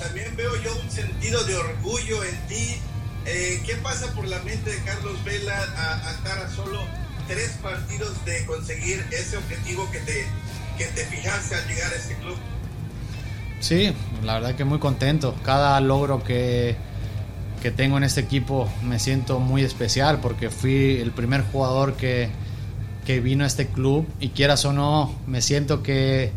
también veo yo un sentido de orgullo en ti. Eh, ¿Qué pasa por la mente de Carlos Vela a, estar a solo tres partidos de conseguir ese objetivo que te, que te fijaste al llegar a este club? Sí, la verdad que muy contento. Cada logro que, que tengo en este equipo me siento muy especial porque fui el primer jugador que, que vino a este club y quieras o no, me siento que,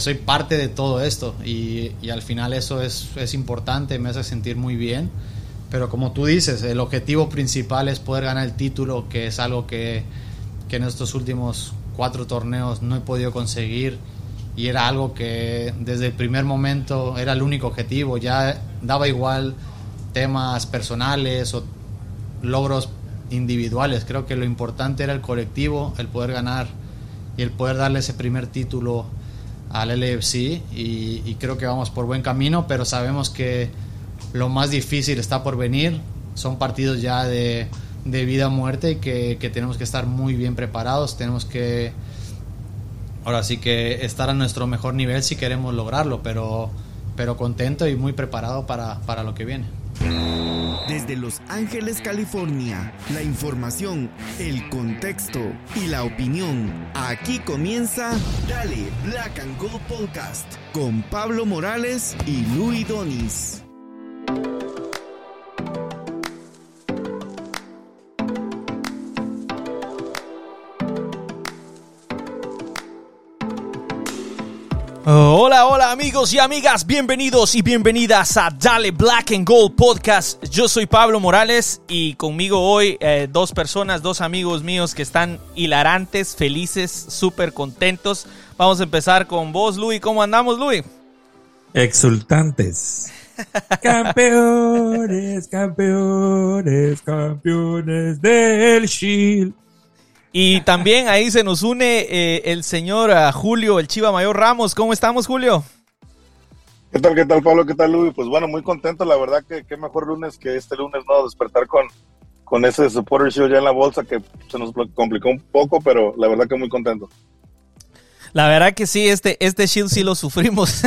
soy parte de todo esto. Y, y al final eso es, es, importante, me hace sentir muy bien. Pero como tú dices, el objetivo principal es poder ganar el título, que es algo que, que en estos últimos cuatro torneos no he podido conseguir. Y era algo que desde el primer momento era el único objetivo, ya daba igual temas personales o logros individuales, creo que lo importante era el colectivo, el poder ganar y el poder darle ese primer título al LFC y, y creo que vamos por buen camino, pero sabemos que lo más difícil está por venir, son partidos ya de, de vida o muerte y que, que tenemos que estar muy bien preparados, tenemos que ahora sí que estar a nuestro mejor nivel si queremos lograrlo, pero, pero contento y muy preparado para, para lo que viene. Desde Los Ángeles, California, la información, el contexto y la opinión. Aquí comienza Dale Black and Gold Podcast con Pablo Morales y Luis Donis. Hola, hola amigos y amigas, bienvenidos y bienvenidas a Dale Black and Gold Podcast. Yo soy Pablo Morales y conmigo hoy eh, dos personas, dos amigos míos que están hilarantes, felices, súper contentos. Vamos a empezar con vos, Luis. ¿Cómo andamos, Luis? Exultantes. campeones, campeones, campeones del Shield. Y también ahí se nos une eh, el señor uh, Julio, el Chiva Mayor Ramos. ¿Cómo estamos, Julio? ¿Qué tal, qué tal, Pablo? ¿Qué tal, Luis? Pues bueno, muy contento. La verdad que qué mejor lunes que este lunes, ¿no? Despertar con, con ese supporter show ya en la bolsa que se nos complicó un poco, pero la verdad que muy contento. La verdad que sí, este, este Shield sí lo sufrimos.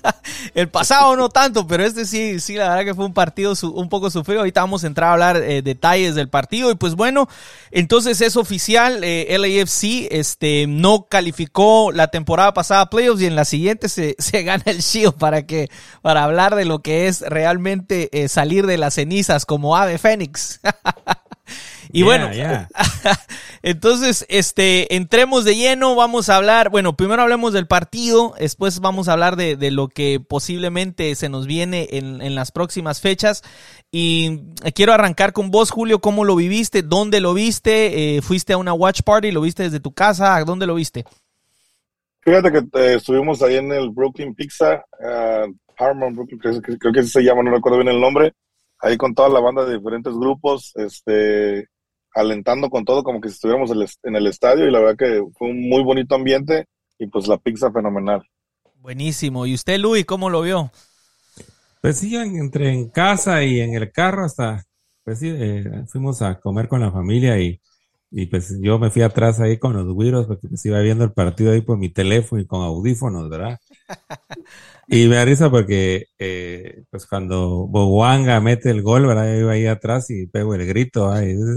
el pasado no tanto, pero este sí, sí, la verdad que fue un partido un poco sufrido. Ahorita vamos a entrar a hablar eh, detalles del partido. Y pues bueno, entonces es oficial, eh, LAFC este, no calificó la temporada pasada playoffs y en la siguiente se, se gana el Shield para que, para hablar de lo que es realmente eh, salir de las cenizas como ave fénix. Y bueno, entonces, este, entremos de lleno, vamos a hablar, bueno, primero hablemos del partido, después vamos a hablar de, de lo que posiblemente se nos viene en, en, las próximas fechas. Y quiero arrancar con vos, Julio, ¿cómo lo viviste? ¿Dónde lo viste? Eh, ¿Fuiste a una watch party? ¿Lo viste desde tu casa? ¿Dónde lo viste? Fíjate que eh, estuvimos ahí en el Brooklyn Pizza, uh, Harmon Brooklyn, creo, creo que se llama, no recuerdo bien el nombre ahí con toda la banda de diferentes grupos, este, alentando con todo como que si estuviéramos en el estadio y la verdad que fue un muy bonito ambiente y pues la pizza fenomenal. Buenísimo. ¿Y usted, Luis, cómo lo vio? Pues sí, entre en casa y en el carro hasta, pues sí, eh, fuimos a comer con la familia y, y pues yo me fui atrás ahí con los güiros porque pues iba viendo el partido ahí por mi teléfono y con audífonos, ¿verdad? Y me da risa porque, eh, pues cuando Boguanga mete el gol, ¿verdad? Yo iba ahí atrás y pego el grito,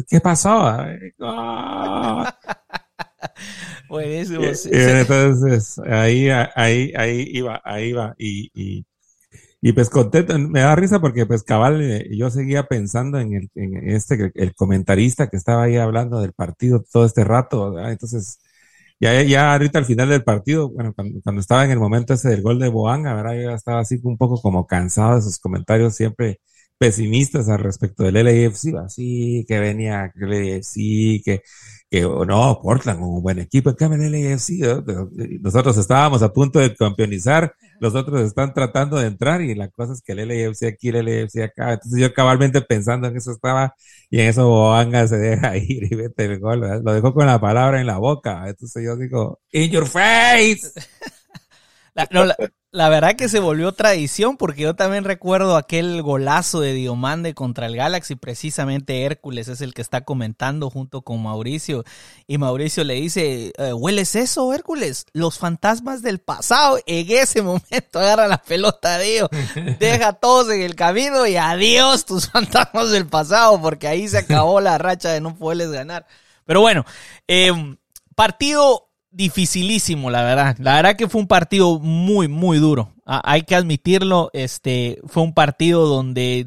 ¿qué pasó? Buenísimo. entonces, ahí, ahí, ahí iba, ahí iba. Y, y, y, pues contento, me da risa porque pues cabal, eh, yo seguía pensando en, el, en este, el comentarista que estaba ahí hablando del partido todo este rato. Entonces, ya, ya ahorita al final del partido, bueno, cuando, estaba en el momento ese del gol de Boanga, ¿verdad? Yo ya estaba así un poco como cansado de sus comentarios siempre pesimistas al respecto del LAFC, así que venía el LAFC, que que no, Portland, un buen equipo, en cambio el LAFC, nosotros estábamos a punto de campeonizar, los otros están tratando de entrar y la cosa es que el LAFC aquí, el LAFC acá, entonces yo cabalmente pensando en eso estaba y en eso Boanga se deja ir y vete el gol, lo dejó con la palabra en la boca, entonces yo digo, in your face. La, no, la, la verdad que se volvió tradición porque yo también recuerdo aquel golazo de Diomande contra el Galaxy, precisamente Hércules es el que está comentando junto con Mauricio y Mauricio le dice, eh, ¿hueles eso Hércules? Los fantasmas del pasado, en ese momento agarra la pelota Dios, deja a todos en el camino y adiós tus fantasmas del pasado porque ahí se acabó la racha de no poderles ganar. Pero bueno, eh, partido dificilísimo, la verdad. La verdad que fue un partido muy, muy duro. hay que admitirlo. Este fue un partido donde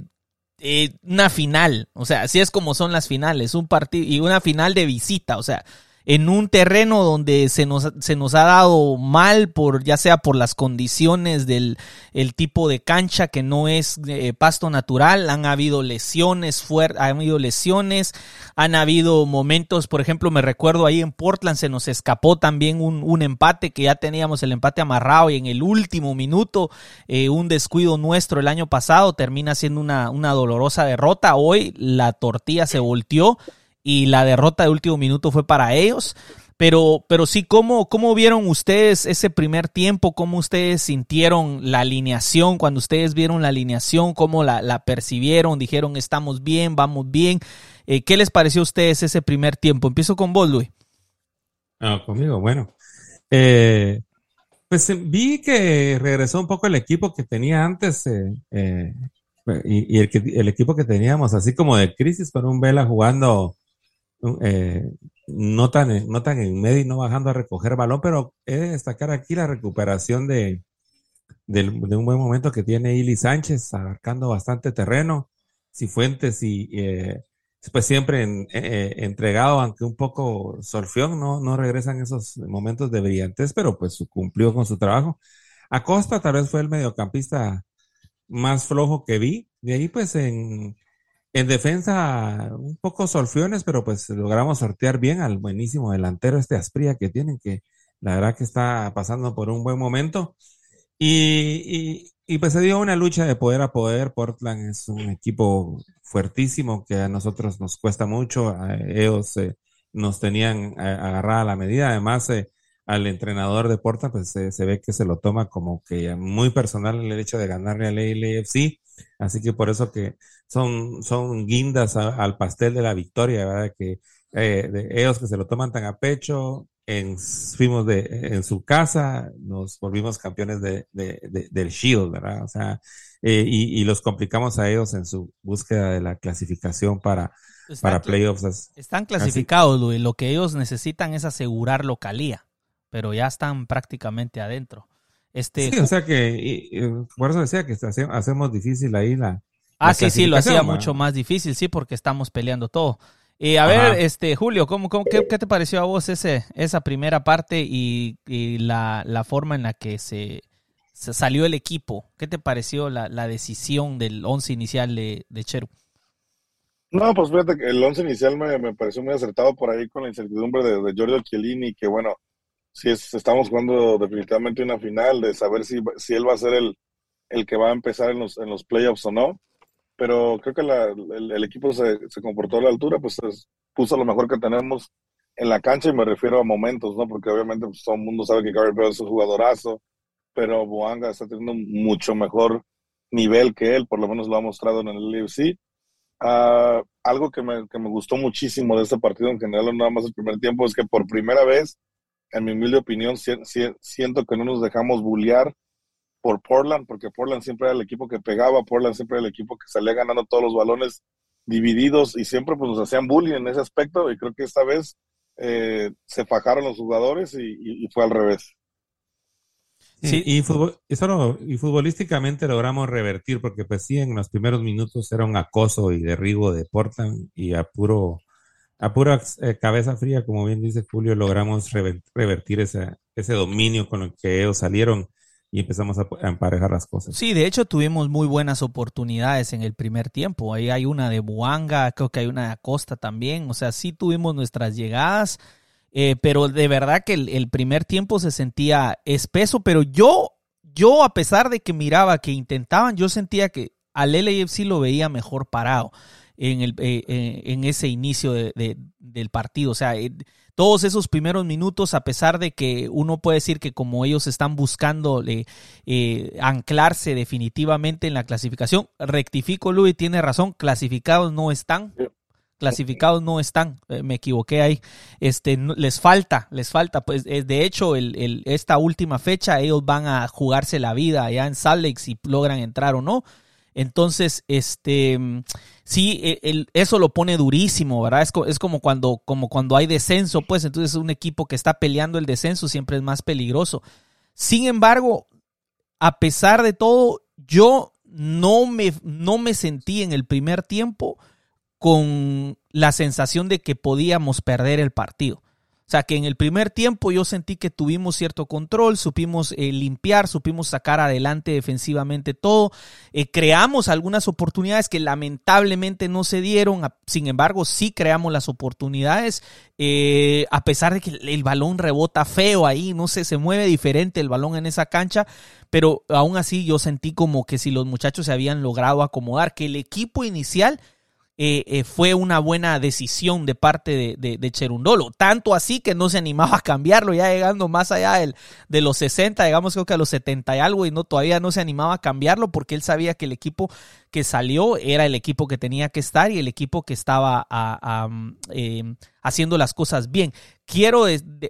eh, una final, o sea, así es como son las finales, un partido y una final de visita, o sea, en un terreno donde se nos, se nos ha dado mal por ya sea por las condiciones del el tipo de cancha que no es eh, pasto natural han habido lesiones han habido lesiones han habido momentos por ejemplo me recuerdo ahí en Portland se nos escapó también un, un empate que ya teníamos el empate amarrado y en el último minuto eh, un descuido nuestro el año pasado termina siendo una, una dolorosa derrota. Hoy la tortilla se volteó y la derrota de último minuto fue para ellos. Pero, pero sí, ¿cómo, ¿cómo vieron ustedes ese primer tiempo? ¿Cómo ustedes sintieron la alineación? Cuando ustedes vieron la alineación, ¿cómo la, la percibieron? Dijeron, estamos bien, vamos bien. Eh, ¿Qué les pareció a ustedes ese primer tiempo? Empiezo con vos, Luis. Ah, conmigo, bueno. Eh, pues eh, vi que regresó un poco el equipo que tenía antes y, el, el, equipo que teníamos, así como de crisis, con un Vela jugando eh, no, tan, no tan en medio y no bajando a recoger balón, pero he de destacar aquí la recuperación de, de, un buen momento que tiene Ili Sánchez, abarcando bastante terreno. Cifuentes y eh, pues siempre eh, entregado, aunque un poco solfión, no, no regresan esos momentos de brillantez, pero pues cumplió con su trabajo. Acosta tal vez fue el mediocampista más flojo que vi. De ahí pues en, en defensa, un poco solfiones, pero pues logramos sortear bien al buenísimo delantero este Aspría que tienen, que la verdad que está pasando por un buen momento. Y, pues se dio una lucha de poder a poder. Portland es un equipo fuertísimo que a nosotros nos cuesta mucho. ellos eh, nos tenían eh, agarrada la medida. Además, eh, al entrenador de Portland, pues se ve que se lo toma como que muy personal el hecho de ganarle al LAFC. Así que por eso que son, son guindas al pastel de la victoria, ¿verdad? Que eh, de ellos que se lo toman tan a pecho, en, fuimos de, en su casa, nos volvimos campeones de, del Shield, ¿verdad? O sea, eh, y, los complicamos a ellos en su búsqueda de la clasificación para, para playoffs. Están clasificados, Luis. Lo que ellos necesitan es asegurar localía, pero ya están prácticamente adentro. Este, sí, o sea que, por eso decía que hacemos difícil ahí la. Ah, sí, sí, lo hacía mucho más difícil, sí, porque estamos peleando todo. Y a ver, este Julio, ¿cómo, qué, te pareció a vos ese, esa primera parte y, la, forma en la que se, salió el equipo? ¿Qué te pareció la, decisión del once inicial de, de Cheru? No, pues fíjate que el once inicial me, pareció muy acertado por ahí con la incertidumbre de, de Giorgio Chiellini, que bueno, si estamos jugando definitivamente una final, de saber si, si él va a ser el, el que va a empezar en los, en los playoffs o no. Pero creo que la, el, equipo se, se, comportó a la altura, pues puso lo mejor que tenemos en la cancha y me refiero a momentos, ¿no? Porque obviamente pues, todo el mundo sabe que Gary Bell es un jugadorazo, pero Boanga está teniendo mucho mejor nivel que él, por lo menos lo ha mostrado en el UFC. Ah, algo que me, que me gustó muchísimo de este partido en general, nada más el primer tiempo, es que por primera vez en mi humilde opinión, siento que no nos dejamos bullear por Portland, porque Portland siempre era el equipo que pegaba, Portland siempre era el equipo que salía ganando todos los balones divididos y siempre pues nos hacían bullying en ese aspecto y creo que esta vez eh, se fajaron los jugadores y, fue al revés. Sí, y, y futbolísticamente logramos revertir, porque pues sí, en los primeros minutos era un acoso y derribo de Portland y a puro a pura eh, cabeza fría, como bien dice Julio, logramos revertir ese, dominio con el que ellos salieron y empezamos a, emparejar las cosas. Sí, de hecho tuvimos muy buenas oportunidades en el primer tiempo. Ahí hay una de Buanga, creo que hay una de Acosta también. O sea, sí tuvimos nuestras llegadas, eh, pero de verdad que el, primer tiempo se sentía espeso. Pero yo, yo a pesar de que miraba que intentaban, yo sentía que al LAFC lo veía mejor parado en, el, eh, eh, en ese inicio de, del partido. O sea, eh, todos esos primeros minutos, a pesar de que uno puede decir que como ellos están buscando eh, anclarse definitivamente en la clasificación, rectifico, Luis, tiene razón, clasificados no están. Clasificados no están, me equivoqué ahí. Este, les falta, les falta. Pues de hecho, el, esta última fecha ellos van a jugarse la vida allá en Salt Lake si logran entrar o no. Entonces, este, sí, e, eso lo pone durísimo, ¿verdad? Es, como, cuando, como cuando hay descenso, pues entonces un equipo que está peleando el descenso siempre es más peligroso. Sin embargo, a pesar de todo, yo no me, no me sentí en el primer tiempo con la sensación de que podíamos perder el partido. Sea que en el primer tiempo yo sentí que tuvimos cierto control, supimos eh, limpiar, supimos sacar adelante defensivamente todo, eh, creamos algunas oportunidades que lamentablemente no se dieron, sin embargo sí creamos las oportunidades, eh, a pesar de que el balón rebota feo ahí, no sé, se mueve diferente el balón en esa cancha, pero aún así yo sentí como que si los muchachos se habían logrado acomodar, que el equipo inicial eh, eh, fue una buena decisión de parte de, Cherundolo. Tanto así que no se animaba a cambiarlo, ya llegando más allá del, de los 60, digamos creo que a los 70 y algo, y no, todavía no se animaba a cambiarlo porque él sabía que el equipo que salió era el equipo que tenía que estar y el equipo que estaba em, haciendo las cosas bien. Quiero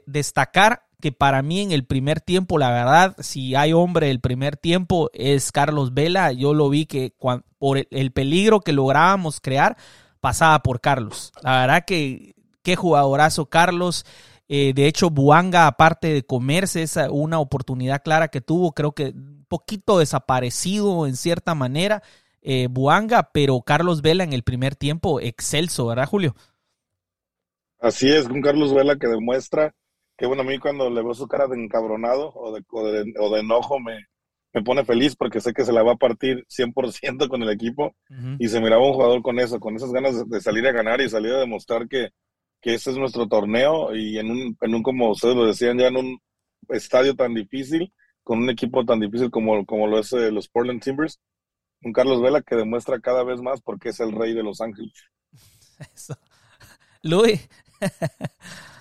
destacar que para mí en el primer tiempo, la verdad, si hay hombre el primer tiempo es Carlos Vela. Yo lo vi que por el, peligro que lográbamos crear, pasaba por Carlos. La verdad que qué jugadorazo Carlos. Eh, de hecho, Buanga, aparte de comerse esa una oportunidad clara que tuvo, creo que un poquito desaparecido en cierta manera, eh, Buanga, pero Carlos Vela en el primer tiempo, excelso, ¿verdad, Julio? Así es, un Carlos Vela que demuestra que bueno, a mí cuando le veo su cara de encabronado o de, o de, enojo me, me pone feliz porque sé que se la va a partir 100% con el equipo y se miraba un jugador con eso, con esas ganas de, salir a ganar y salir a demostrar que, que este es nuestro torneo y en un, en un, como ustedes lo decían, ya en un estadio tan difícil, con un equipo tan difícil como, como lo es eh, los Portland Timbers, un Carlos Vela que demuestra cada vez más porque es el rey de Los Ángeles. Eso. Luis.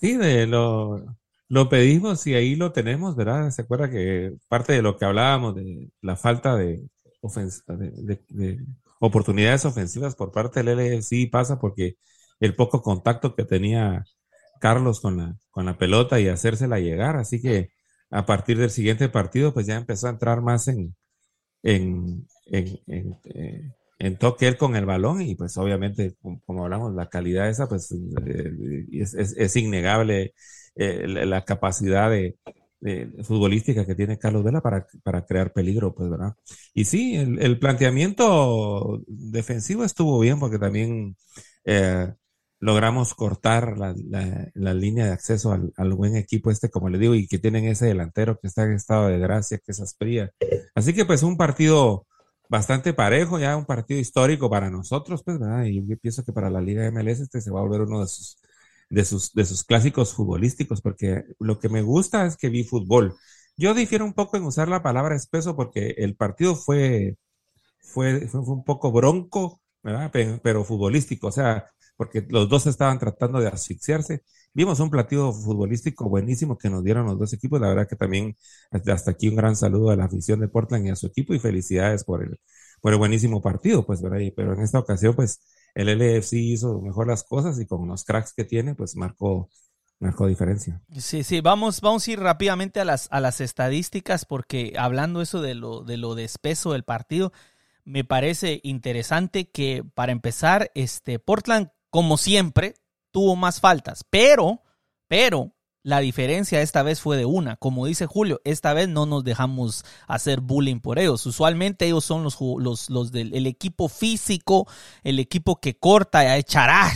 Sí, de lo, lo pedimos y ahí lo tenemos, ¿verdad? Se acuerda que parte de lo que hablábamos de la falta de, de, oportunidades ofensivas por parte del LFC pasa porque el poco contacto que tenía Carlos con la, con la pelota y hacérsela llegar. Así que a partir del siguiente partido, pues ya empezó a entrar más en, en, en, en, eh, en toque él con el balón y pues obviamente, como, hablamos, la calidad esa pues eh, es, es, innegable eh, la, capacidad de, futbolística que tiene Carlos Vela para, para crear peligro, pues, ¿verdad? Y sí, el, planteamiento defensivo estuvo bien porque también eh, logramos cortar la, la, línea de acceso al, al, buen equipo este, como le digo, y que tienen ese delantero que está en estado de gracia, que es Aspría. Así que pues un partido bastante parejo, ya un partido histórico para nosotros, pues, ¿verdad? Y yo pienso que para la Liga MLS este se va a volver uno de sus, de sus, de sus clásicos futbolísticos, porque lo que me gusta es que vi fútbol. Yo difiero un poco en usar la palabra espeso porque el partido fue, fue, fue, un poco bronco, ¿verdad? pero futbolístico, o sea, porque los dos estaban tratando de asfixiarse Vimos un platillo futbolístico buenísimo que nos dieron los dos equipos. La verdad que también hasta aquí un gran saludo a la afición de Portland y a su equipo y felicidades por el, por el buenísimo partido, pues, ¿verdad? Pero en esta ocasión, pues, el LFC hizo mejor las cosas y con los cracks que tiene, pues marcó, marcó diferencia. Sí, sí, vamos, vamos a ir rápidamente a las, a las estadísticas porque hablando eso de lo, de lo de espeso del partido, me parece interesante que para empezar, este Portland, como siempre, tuvo más faltas, pero, pero la diferencia esta vez fue de una. Como dice Julio, esta vez no nos dejamos hacer bullying por ellos. Usualmente ellos son los, los, los del equipo físico, el equipo que corta y echará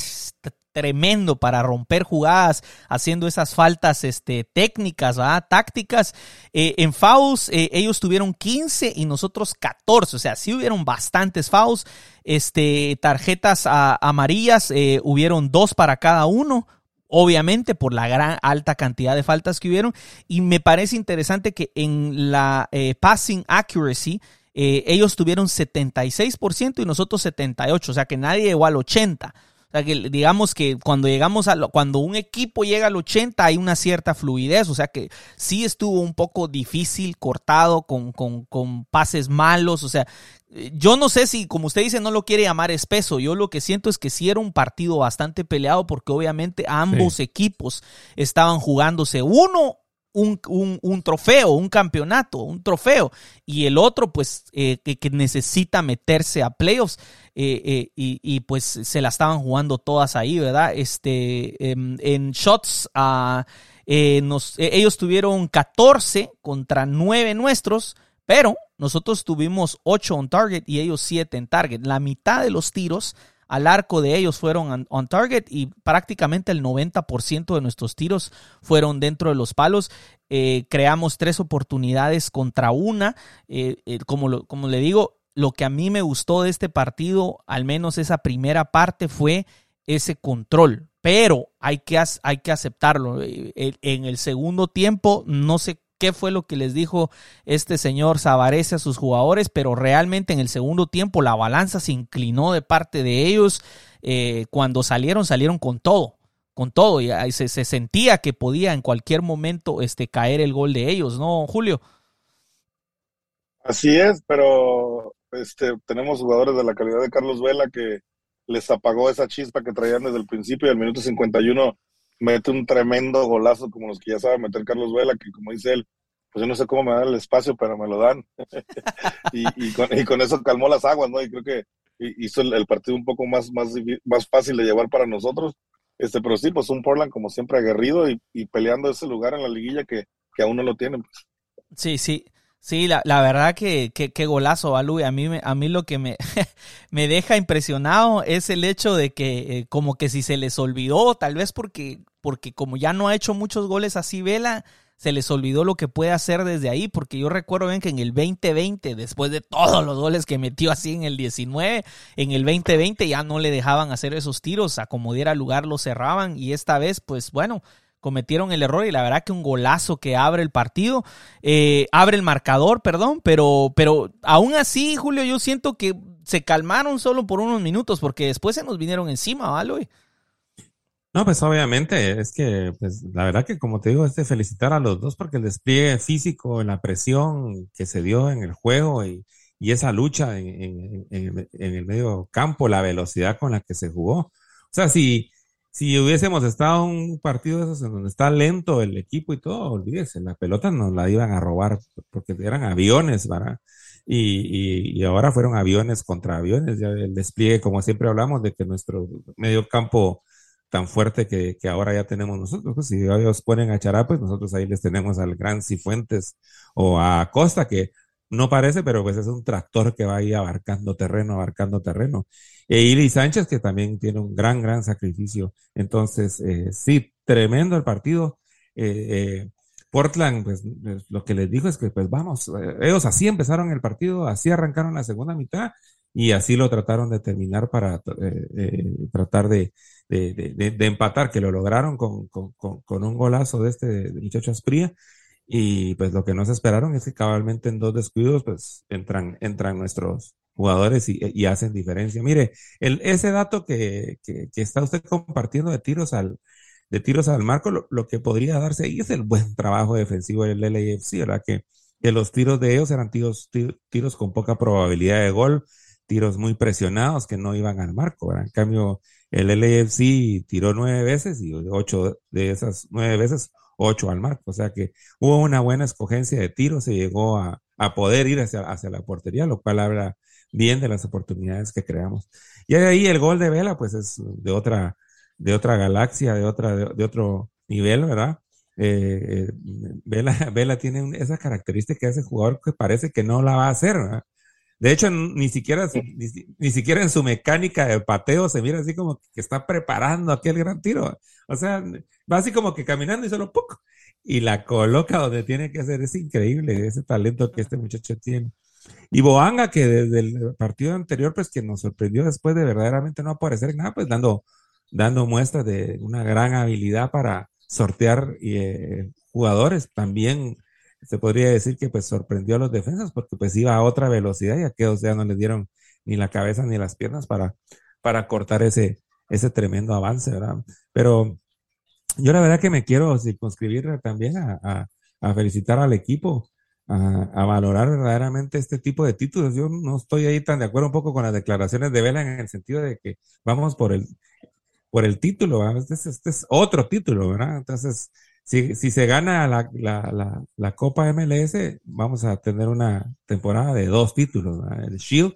tremendo para romper jugadas, haciendo esas faltas este, técnicas, tácticas. Eh, en fouls, eh, ellos tuvieron 15 y nosotros 14, o sea, sí hubieron bastantes fouls. Este, tarjetas amarillas, eh, hubieron dos para cada uno, obviamente por la gran alta cantidad de faltas que hubieron. Y me parece interesante que en la passing accuracy, ellos tuvieron 76% y nosotros 78%, o sea que nadie llegó al 80%. O sea, que digamos que cuando llegamos a cuando un equipo llega al 80 hay una cierta fluidez, o sea que sí estuvo un poco difícil, cortado, con, con, con pases malos, o sea, yo no sé si, como usted dice, no lo quiere llamar espeso. Yo lo que siento es que sí era un partido bastante peleado porque obviamente ambos equipos estaban jugándose uno un, un, trofeo, un campeonato, un trofeo, y el otro pues eh, que, necesita meterse a playoffs eh, eh, y, pues se la estaban jugando todas ahí, ¿verdad? Este, em, en shots nos, ellos tuvieron 14 contra 9 nuestros, pero nosotros tuvimos 8 on target y ellos 7 en target. La mitad de los tiros al arco de ellos fueron on, target y prácticamente el 90% de nuestros tiros fueron dentro de los palos. Eh, creamos tres oportunidades contra una. Eh, eh, como, como le digo, lo que a mí me gustó de este partido, al menos esa primera parte, fue ese control. Pero hay que, hay que aceptarlo. En el segundo tiempo, no sé qué fue lo que les dijo este señor Savarese a sus jugadores, pero realmente en el segundo tiempo la balanza se inclinó de parte de ellos. Eh, cuando salieron, salieron con todo, con todo, y se, se, sentía que podía en cualquier momento este, caer el gol de ellos, ¿no, Julio? Así es, pero este, tenemos jugadores de la calidad de Carlos Vela que les apagó esa chispa que traían desde el principio y al minuto 51 mete un tremendo golazo como los que ya sabe meter Carlos Vela, que como dice él, pues yo no sé cómo me dan el espacio, pero me lo dan. y, con, eso calmó las aguas, ¿no? Y creo que hizo el, partido un poco más, más, más fácil de llevar para nosotros. Este, pero sí, pues un Portland como siempre aguerrido y, peleando ese lugar en la liguilla que, aún no lo tienen. Pues. Sí, sí. Sí, la, la verdad que, que, golazo, Balú. A mí, a mí lo que me, me deja impresionado es el hecho de que eh, como que si se les olvidó, tal vez porque porque como ya no ha hecho muchos goles así Vela, se les olvidó lo que puede hacer desde ahí, porque yo recuerdo bien que en el 2020, después de todos los goles que metió así en el 19, en el 2020 ya no le dejaban hacer esos tiros, a como diera lugar lo cerraban y esta vez pues bueno, cometieron el error y la verdad que un golazo que abre el partido, eh, abre el marcador, perdón, pero, pero aún así, Julio, yo siento que se calmaron solo por unos minutos porque después se nos vinieron encima, ¿vale? No, pues obviamente, es que, pues la verdad que como te digo, es de felicitar a los dos porque el despliegue físico, la presión que se dio en el juego y, esa lucha en, el medio campo, la velocidad con la que se jugó. O sea, si, si hubiésemos estado en un partido de esos en donde está lento el equipo y todo, olvídese, la pelota nos la iban a robar porque eran aviones, ¿verdad? Y, y, ahora fueron aviones contra aviones, ya el despliegue, como siempre hablamos, de que nuestro medio campo tan fuerte que, que, ahora ya tenemos nosotros. Pues, si ellos ponen a Chará, pues nosotros ahí les tenemos al Gran Cifuentes o a Costa, que no parece, pero pues es un tractor que va ahí abarcando terreno, abarcando terreno. E Ili Sánchez, que también tiene un gran, gran sacrificio. Entonces, eh, sí, tremendo el partido. Eh, eh, Portland, pues lo que les dijo es que, pues vamos, ellos así empezaron el partido, así arrancaron la segunda mitad y así lo trataron de terminar para tratar de, de, empatar, que lo lograron con, un golazo de este muchacho Aspría. Y pues lo que no se esperaron es que cabalmente en dos descuidos, pues entran, entran nuestros jugadores y, hacen diferencia. Mire, el, ese dato que, está usted compartiendo de tiros al, de tiros al marco, lo, que podría darse ahí es el buen trabajo defensivo del LAFC, ¿verdad? Que, que los tiros de ellos eran tiros, tiros con poca probabilidad de gol, tiros muy presionados que no iban al marco, ¿verdad? En cambio, el LAFC tiró nueve veces y ocho de esas nueve veces, ocho al marco. O sea que hubo una buena escogencia de tiros, se llegó a, poder ir hacia, hacia, la portería, lo cual habla bien de las oportunidades que creamos. Y ahí el gol de Vela, pues es de otra, de otra galaxia, de otra, de, otro nivel, ¿verdad? Eh, eh, Vela, Vela tiene esa característica de ese jugador que parece que no la va a hacer, ¿verdad? De hecho, ni siquiera, ni, siquiera en su mecánica de pateo se mira así como que está preparando aquel gran tiro. O sea, va así como que caminando y solo ¡puc! y la coloca donde tiene que ser. Es increíble ese talento que este muchacho tiene. Y Boanga, que desde el partido anterior, pues que nos sorprendió después de verdaderamente no aparecer en nada, pues dando, dando muestras de una gran habilidad para sortear eh, jugadores. También se podría decir que pues sorprendió a los defensas porque pues iba a otra velocidad y aquellos ya no les dieron ni la cabeza ni las piernas para, para cortar ese, ese tremendo avance, ¿verdad? Pero yo la verdad que me quiero circunscribir también a, felicitar al equipo, a, valorar verdaderamente este tipo de títulos. Yo no estoy ahí tan de acuerdo un poco con las declaraciones de Vela en el sentido de que vamos por el, por el título, este es, este es, otro título, ¿verdad? Entonces, si, si se gana la, la, la, la, Copa MLS, vamos a tener una temporada de dos títulos, el Shield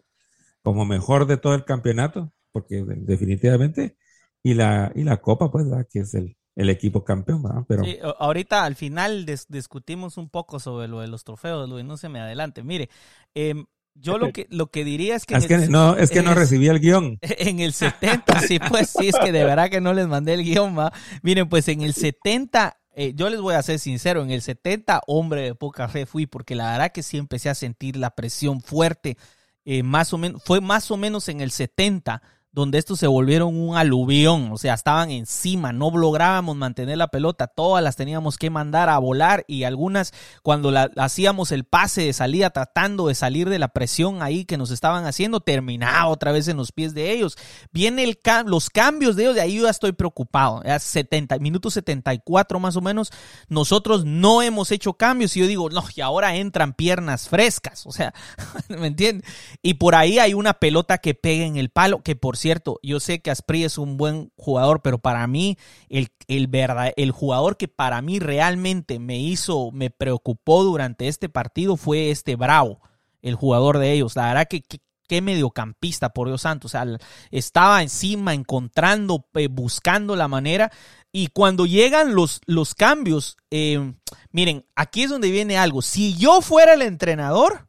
como mejor de todo el campeonato, porque definitivamente, y la, y la Copa, pues, que es el, el equipo campeón, ¿verdad? Pero... Sí, ahorita al final discutimos un poco sobre lo de los trofeos, Luis, no se me adelante. Mire, em, yo lo que, lo que diría es que... Es que no, es que no recibí el guion. En el 70, sí, pues sí, es que de verdad que no les mandé el guion, ¿va? Miren, pues en el 70 eh, yo les voy a ser sincero, en el 70, hombre de poca fe fui, porque la verdad que sí empecé a sentir la presión fuerte, eh, más o menos, fue más o menos en el 70 donde estos se volvieron un aluvión, o sea, estaban encima, no lográbamos mantener la pelota, todas las teníamos que mandar a volar y algunas cuando hacíamos el pase de salida tratando de salir de la presión ahí que nos estaban haciendo, terminaba otra vez en los pies de ellos. Viene el los cambios de ellos, de ahí yo ya estoy preocupado, ya 70, minutos 74 más o menos, nosotros no hemos hecho cambios y yo digo, no, y ahora entran piernas frescas, o sea, ¿me entiendes? Y por ahí hay una pelota que pega en el palo, que por yo sé que Aspri es un buen jugador, pero para mí, el, el, verdad, el jugador que para mí realmente me hizo, me preocupó durante este partido fue este Bravo, el jugador de ellos. La verdad que, qué mediocampista, por Dios santo. O sea, estaba encima, encontrando, eh, buscando la manera. Y cuando llegan los, los cambios, eh, miren, aquí es donde viene algo. Si yo fuera el entrenador,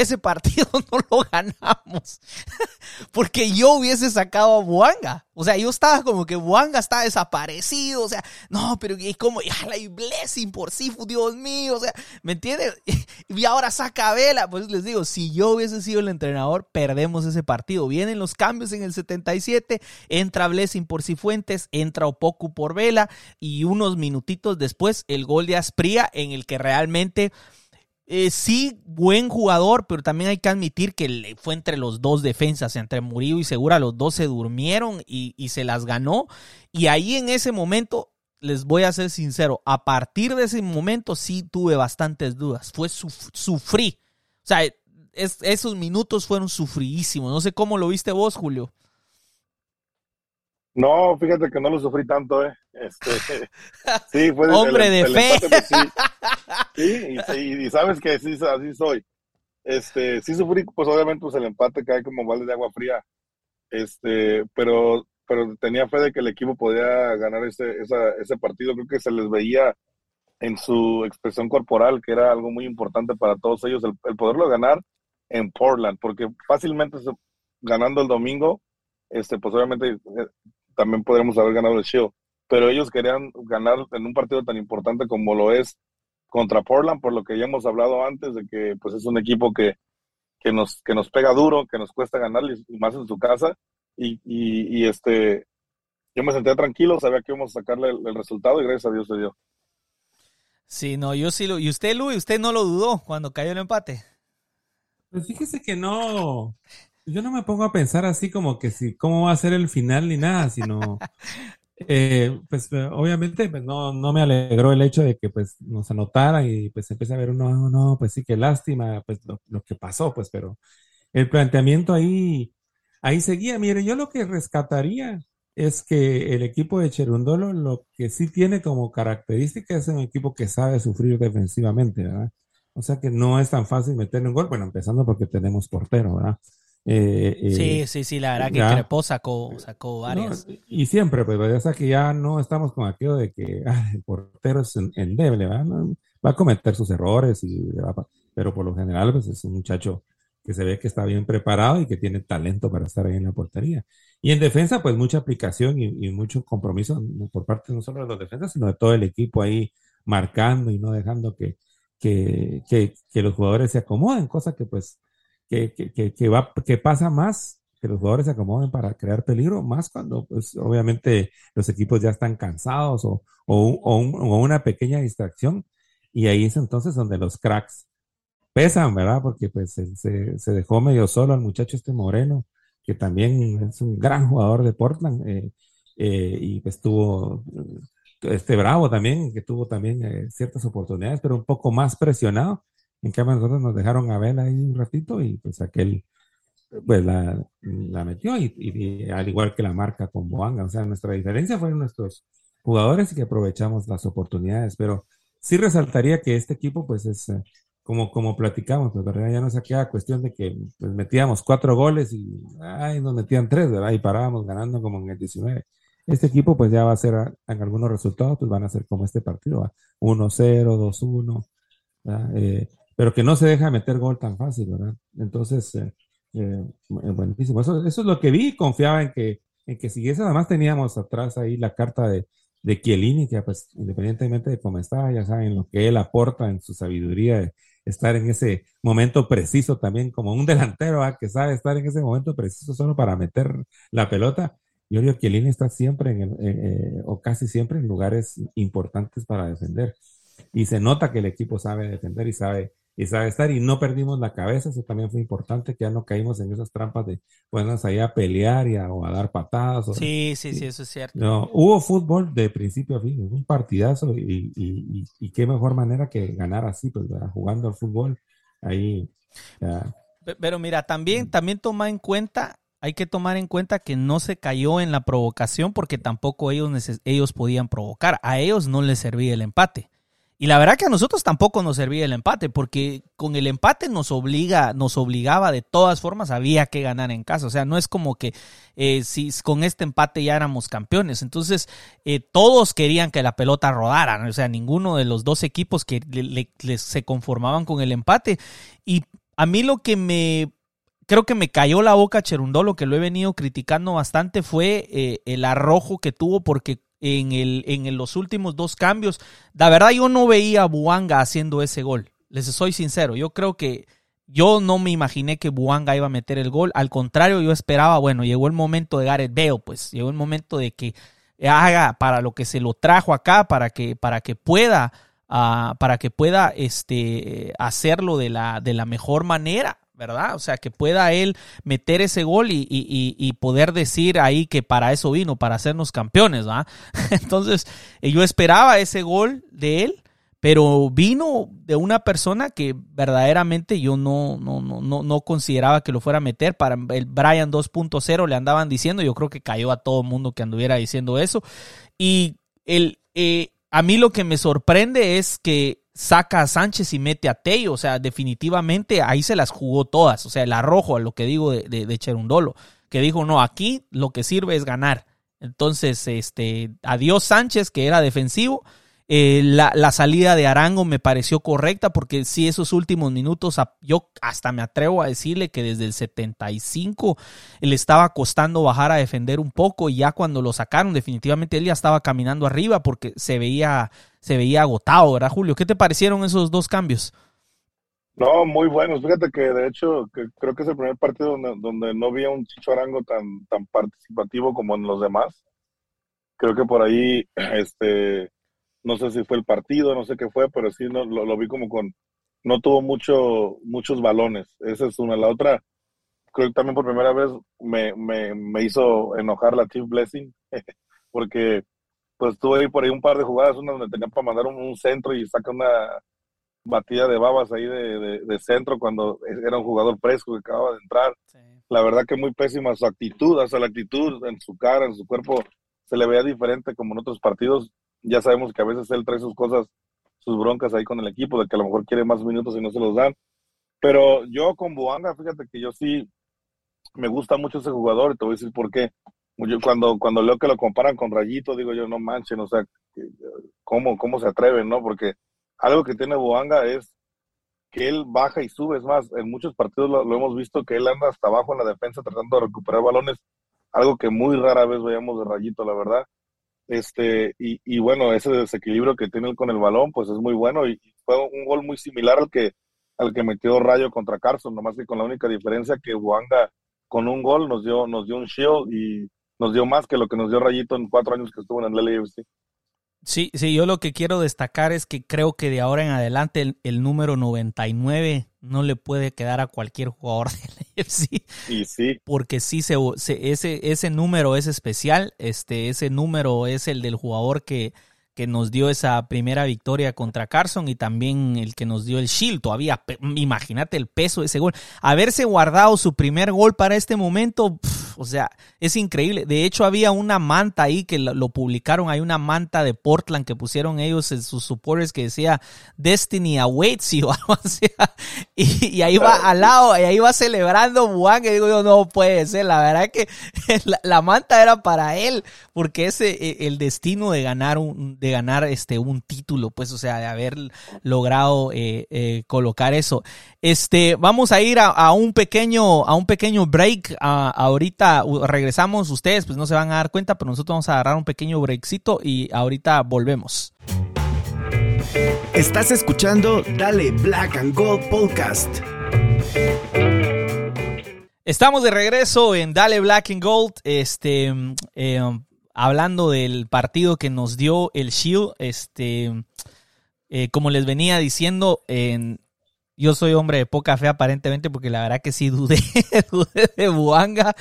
ese partido no lo ganamos. Porque yo hubiese sacado a Buanga. O sea, yo estaba como que Buanga está desaparecido. O sea, no, pero ¿y cómo? Y la Blessing por sí, Dios mío. O sea, ¿me entiendes? Y ahora saca Vela. Pues les digo, si yo hubiese sido el entrenador, perdemos ese partido. Vienen los cambios en el 77. Entra Blessing por Cifuentes, entra Opoku por Vela. Y unos minutitos después, el gol de Aspría en el que realmente eh, sí, buen jugador, pero también hay que admitir que fue entre los dos defensas, entre Murillo y Segura, los dos se durmieron y, se las ganó. Y ahí en ese momento, les voy a ser sincero, a partir de ese momento sí tuve bastantes dudas. Fue sufrí. O sea, esos minutos fueron sufridísimos. No sé cómo lo viste vos, Julio. No, fíjate que no lo sufrí tanto, ¿eh? Este, sí, fue Hombre de fe. Pues, sí, y, sabes que sí, así soy. Este, sí sufrí, pues obviamente pues el empate cae como balde de agua fría. Este, pero, pero tenía fe de que el equipo podía ganar ese, ese partido. Creo que se les veía en su expresión corporal, que era algo muy importante para todos ellos, el, el poderlo ganar en Portland, porque fácilmente ganando el domingo, este, pues obviamente eh, también podríamos haber ganado el Shield. Pero ellos querían ganar en un partido tan importante como lo es contra Portland, por lo que ya hemos hablado antes, de que pues es un equipo que, que, nos, que nos pega duro, que nos cuesta ganar, y más en su casa. Y, y, este, yo me sentía tranquilo, sabía que íbamos a sacarle el, resultado y gracias a Dios se dio. Sí, no, yo sí lo. ¿Y usted, Luis, usted no lo dudó cuando cayó el empate? Pues fíjese que no yo no me pongo a pensar así como que si cómo va a ser el final ni nada, sino eh, pues eh, obviamente pues, no, no me alegró el hecho de que pues nos anotara y pues empecé a ver no, no, pues sí, qué lástima, pues lo, que pasó, pues, pero el planteamiento ahí, ahí seguía. Mire, yo lo que rescataría es que el equipo de Cherundolo lo que sí tiene como característica es un equipo que sabe sufrir defensivamente, ¿verdad? O sea que no es tan fácil meterle un gol, bueno, empezando porque tenemos portero, ¿verdad? Eh, eh, sí, sí, sí, la verdad que Crepó sacó, sacó varias. y siempre, pues, o sea que ya no estamos con aquello de que el portero es endeble, ¿verdad? va a cometer sus errores, y, pero por lo general, pues es un muchacho que se ve que está bien preparado y que tiene talento para estar ahí en la portería. Y en defensa, pues mucha aplicación y, mucho compromiso por parte no solo de los defensas, sino de todo el equipo ahí marcando y no dejando que, que, que, que los jugadores se acomoden, cosa que pues que, que, que, va, que pasa más que los jugadores se acomoden para crear peligro, más cuando pues obviamente los equipos ya están cansados o, o, o, una pequeña distracción y ahí es entonces donde los cracks pesan, ¿verdad? Porque pues se, se, dejó medio solo al muchacho este moreno que también es un gran jugador de Portland, y pues tuvo este Bravo también, que tuvo también ciertas oportunidades, pero un poco más presionado. En cambio, nosotros nos dejaron a ver ahí un ratito y pues aquel pues la, metió y, al igual que la marca con Boanga. O sea, nuestra diferencia fueron nuestros jugadores y que aprovechamos las oportunidades. Pero sí resaltaría que este equipo, pues es eh, como, como platicamos, pues ¿verdad? ya no se queda cuestión de que pues, metíamos cuatro goles y ay, nos metían tres, ¿verdad? Y parábamos ganando como en el 19. Este equipo, pues ya va a ser en algunos resultados, pues van a ser como este partido, 1-0, 2-1, eh, pero que no se deja meter gol tan fácil, ¿verdad? Entonces, eh, eh, eh, buenísimo. Eso, eso, es lo que vi. Confiaba en que, en que siguiese. Además, teníamos atrás ahí la carta de, de Chiellini, que pues, independientemente de cómo estaba, ya saben lo que él aporta en su sabiduría de estar en ese momento preciso también, como un delantero ¿ah? que sabe estar en ese momento preciso solo para meter la pelota. Giorgio Chiellini está siempre, en eh, o casi siempre, en lugares importantes para defender. Y se nota que el equipo sabe defender y sabe y sabe estar y no perdimos la cabeza, eso también fue importante, que ya no caímos en esas trampas de ponernos ahí a pelear y a, o a dar patadas. sí, sí, sí, eso es cierto. No, hubo fútbol de principio a fin, un partidazo y, y, qué mejor manera que ganar así, pues jugando al fútbol ahí. Pero mira, también, también toma en cuenta hay que tomar en cuenta que no se cayó en la provocación porque tampoco ellos, ellos podían provocar. A ellos no les servía el empate. Y la verdad que a nosotros tampoco nos servía el empate, porque con el empate nos obliga, nos obligaba de todas formas, había que ganar en casa. O sea, no es como que eh, si con este empate ya éramos campeones. Entonces, eh, todos querían que la pelota rodara. O sea, ninguno de los dos equipos que se conformaban con el empate. Y a mí lo que me creo que me cayó la boca Cherundolo, que lo he venido criticando bastante, fue eh, el arrojo que tuvo, porque en, el, en los últimos dos cambios. La verdad, yo no veía a Buanga haciendo ese gol. Les soy sincero. Yo creo que yo no me imaginé que Buanga iba a meter el gol. Al contrario, yo esperaba, bueno, llegó el momento de Gareth Bale, pues llegó el momento de que haga para lo que se lo trajo acá, para que, para que pueda, uh, para que pueda este, hacerlo de la, de la mejor manera. ¿Verdad? O sea, que pueda él meter ese gol y, y, poder decir ahí que para eso vino, para hacernos campeones, ¿verdad? Entonces, eh, yo esperaba ese gol de él, pero vino de una persona que verdaderamente yo no, no, no, no consideraba que lo fuera a meter. Para el Brian 2.0 le andaban diciendo, yo creo que cayó a todo mundo que anduviera diciendo eso. Y el, eh, a mí lo que me sorprende es que saca a Sánchez y mete a Tello. O sea, definitivamente ahí se las jugó todas. O sea, el arrojo a lo que digo de, de, Cherundolo, que dijo, no, aquí lo que sirve es ganar. Entonces, este, adiós Sánchez, que era defensivo, eh, la, la, salida de Arango me pareció correcta porque sí, esos últimos minutos, yo hasta me atrevo a decirle que desde el 75 le estaba costando bajar a defender un poco y ya cuando lo sacaron definitivamente él ya estaba caminando arriba porque se veía, se veía agotado, ¿verdad Julio? ¿Qué te parecieron esos dos cambios? No, muy buenos. Fíjate que de hecho creo que es el primer partido donde, no vi un Chicho Arango tan, participativo como en los demás. Creo que por ahí este no sé si fue el partido, no sé qué fue, pero sí no, lo, vi como con, no tuvo mucho, muchos balones. Esa es una. La otra, creo que también por primera vez me, me, me hizo enojar la Team Blessing, porque pues tuve ahí por ahí un par de jugadas, una donde tenía para mandar un, centro y saca una batida de babas ahí de, de, centro cuando era un jugador fresco que acababa de entrar. La verdad que muy pésima su actitud, o sea, la actitud en su cara, en su cuerpo, se le veía diferente como en otros partidos ya sabemos que a veces él trae sus cosas, sus broncas ahí con el equipo, de que a lo mejor quiere más minutos y no se los dan. Pero yo con Buanga, fíjate que yo sí me gusta mucho ese jugador y te voy a decir por qué. Yo cuando, cuando leo que lo comparan con Rayito, digo yo, no manchen, o sea, ¿cómo, cómo se atreven, no? Porque algo que tiene Buanga es que él baja y sube. Es más, en muchos partidos lo, hemos visto que él anda hasta abajo en la defensa tratando de recuperar balones, algo que muy rara vez veíamos de Rayito, la verdad. Este, y, y, bueno, ese desequilibrio que tiene con el balón, pues es muy bueno. Y fue un gol muy similar al que, al que metió Rayo contra Carson, nomás que con la única diferencia que Buanga con un gol nos dio, nos dio un shield y nos dio más que lo que nos dio Rayito en cuatro años que estuvo en el LAFC. Sí, sí, yo lo que quiero destacar es que creo que de ahora en adelante el, el número 99 no le puede quedar a cualquier jugador del AFC. Y sí. Porque sí, se, se, ese, ese número es especial, este, ese número es el del jugador que, que nos dio esa primera victoria contra Carson y también el que nos dio el Shield. Todavía, imagínate el peso de ese gol. Haberse guardado su primer gol para este momento, o sea, es increíble. De hecho, había una manta ahí que lo, publicaron. Hay una manta de Portland que pusieron ellos en sus supporters que decía Destiny awaits you. y, y, ahí va al lado, y ahí va celebrando Juan. Que digo yo, no puede ser. La verdad que la, manta era para él, porque ese e, el destino de ganar un ganar este un título, pues, o sea, de haber logrado eh, eh, colocar eso. Este, vamos a ir a, un pequeño, a un pequeño break. ahorita regresamos, ustedes pues no se van a dar cuenta, pero nosotros vamos a agarrar un pequeño breakcito y ahorita volvemos. Estás escuchando Dale Black and Gold Podcast. Estamos de regreso en Dale Black and Gold. Este, eh, hablando del partido que nos dio el Shield, este, eh, como les venía diciendo, en, yo soy hombre de poca fe aparentemente porque la verdad que sí dudé, dudé de Buanga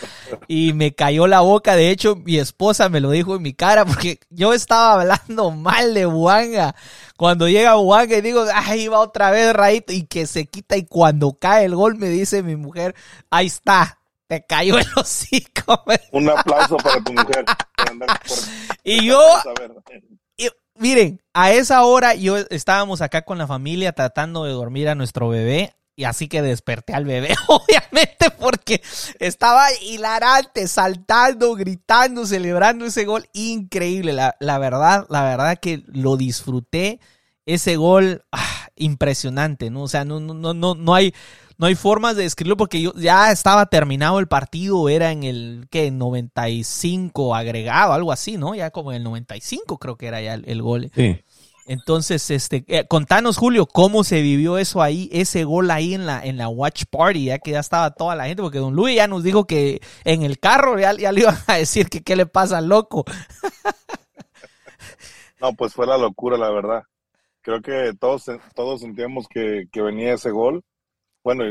y me cayó la boca. De hecho, mi esposa me lo dijo en mi cara porque yo estaba hablando mal de Buanga. Cuando llega Buanga y digo, ahí va otra vez Raito y que se quita y cuando cae el gol me dice mi mujer, ahí está, te cayó el hocico. Un aplauso para tu mujer. y yo, miren, a esa hora yo estábamos acá con la familia tratando de dormir a nuestro bebé. Y así que desperté al bebé, obviamente, porque estaba hilarante, saltando, gritando, celebrando ese gol increíble. La, la verdad, la verdad que lo disfruté. Ese gol ah, impresionante, ¿no? O sea, no, no, no, no hay, no hay formas de describirlo porque yo ya estaba terminado el partido, era en el que 95 agregado, algo así, ¿no? Ya como en el 95 creo que era ya el, gol. Sí. Entonces, este, eh, contanos, Julio, cómo se vivió eso ahí, ese gol ahí en la, en la Watch Party, ya que ya estaba toda la gente, porque Don Luis ya nos dijo que en el carro ya, le iban a decir que qué le pasa al loco. no, pues fue la locura, la verdad. Creo que todos, todos sentíamos que, que venía ese gol bueno,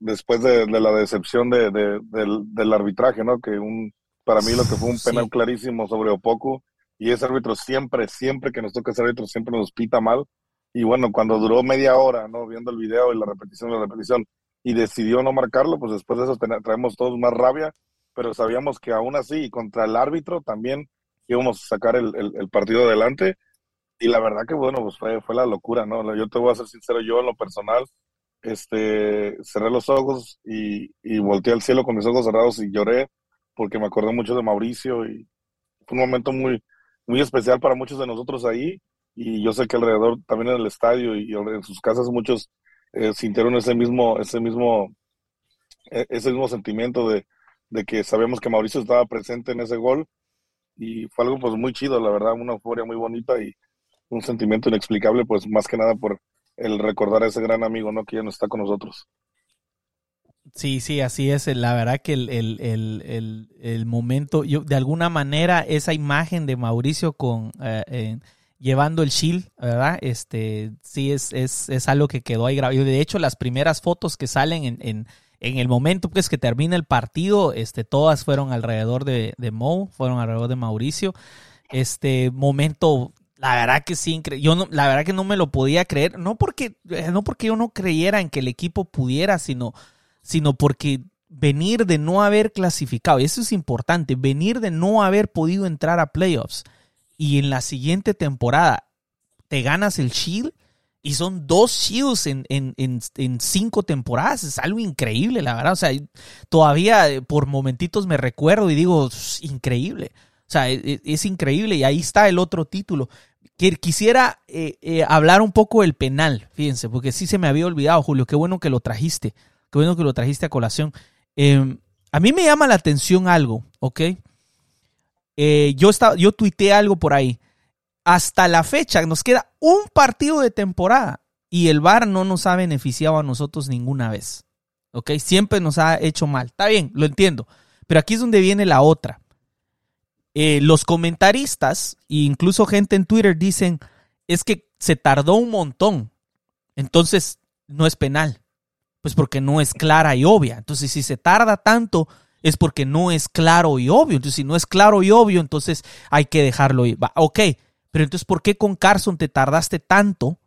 después de, la decepción de, del, arbitraje, ¿no? Que un, para mí lo que fue un penal clarísimo sobre Opoku, y ese árbitro siempre, siempre que nos toca ese árbitro, siempre nos pita mal. Y bueno, cuando duró media hora, ¿no? Viendo el video y la repetición la repetición, y decidió no marcarlo, pues después de eso traemos todos más rabia, pero sabíamos que aún así, contra el árbitro también íbamos a sacar el, el, partido adelante. Y la verdad que, bueno, pues fue, fue la locura, ¿no? Yo te voy a ser sincero, yo en lo personal, este, cerré los ojos y, y volteé al cielo con mis ojos cerrados y lloré porque me acordé mucho de Mauricio y fue un momento muy, muy especial para muchos de nosotros ahí. Y yo sé que alrededor también en el estadio y en sus casas muchos eh, sintieron ese mismo, ese mismo, e, ese mismo sentimiento de, de que sabemos que Mauricio estaba presente en ese gol. Y fue algo pues muy chido, la verdad, una euforia muy bonita y un sentimiento inexplicable pues más que nada por el recordar a ese gran amigo, ¿no? Que ya no está con nosotros. Sí, sí, así es. La verdad que el, el, el, el momento, yo, de alguna manera, esa imagen de Mauricio con eh, llevando el shield, ¿verdad? Este, sí, es, es, es algo que quedó ahí grabado. De hecho, las primeras fotos que salen en, en, en, el momento pues, que termina el partido, este, todas fueron alrededor de, de Mo, fueron alrededor de Mauricio. Este momento la verdad que sí, yo no, la verdad que no me lo podía creer, no porque, eh, no porque yo no creyera en que el equipo pudiera, sino, sino porque venir de no haber clasificado, y eso es importante, venir de no haber podido entrar a playoffs y en la siguiente temporada te ganas el Shield y son dos Shields en, en, en, cinco temporadas, es algo increíble, la verdad, o sea, todavía eh, por momentitos me recuerdo y digo, increíble. O sea, es, e, es, increíble y ahí está el otro título quisiera eh, eh, hablar un poco del penal, fíjense, porque sí se me había olvidado, Julio. Qué bueno que lo trajiste. Qué bueno que lo trajiste a colación. Em, a mí me llama la atención algo, ¿ok? Eh, yo, estaba, yo tuiteé algo por ahí. Hasta la fecha nos queda un partido de temporada y el VAR no nos ha beneficiado a nosotros ninguna vez. ¿Ok? Siempre nos ha hecho mal. Está bien, lo entiendo. Pero aquí es donde viene la otra. Eh, los comentaristas e incluso gente en Twitter dicen, es que se tardó un montón, entonces no es penal, pues porque no es clara y obvia. Entonces si se tarda tanto es porque no es claro y obvio. Entonces si no es claro y obvio, entonces hay que dejarlo ir. ok, pero entonces ¿por qué con Carson te tardaste tanto?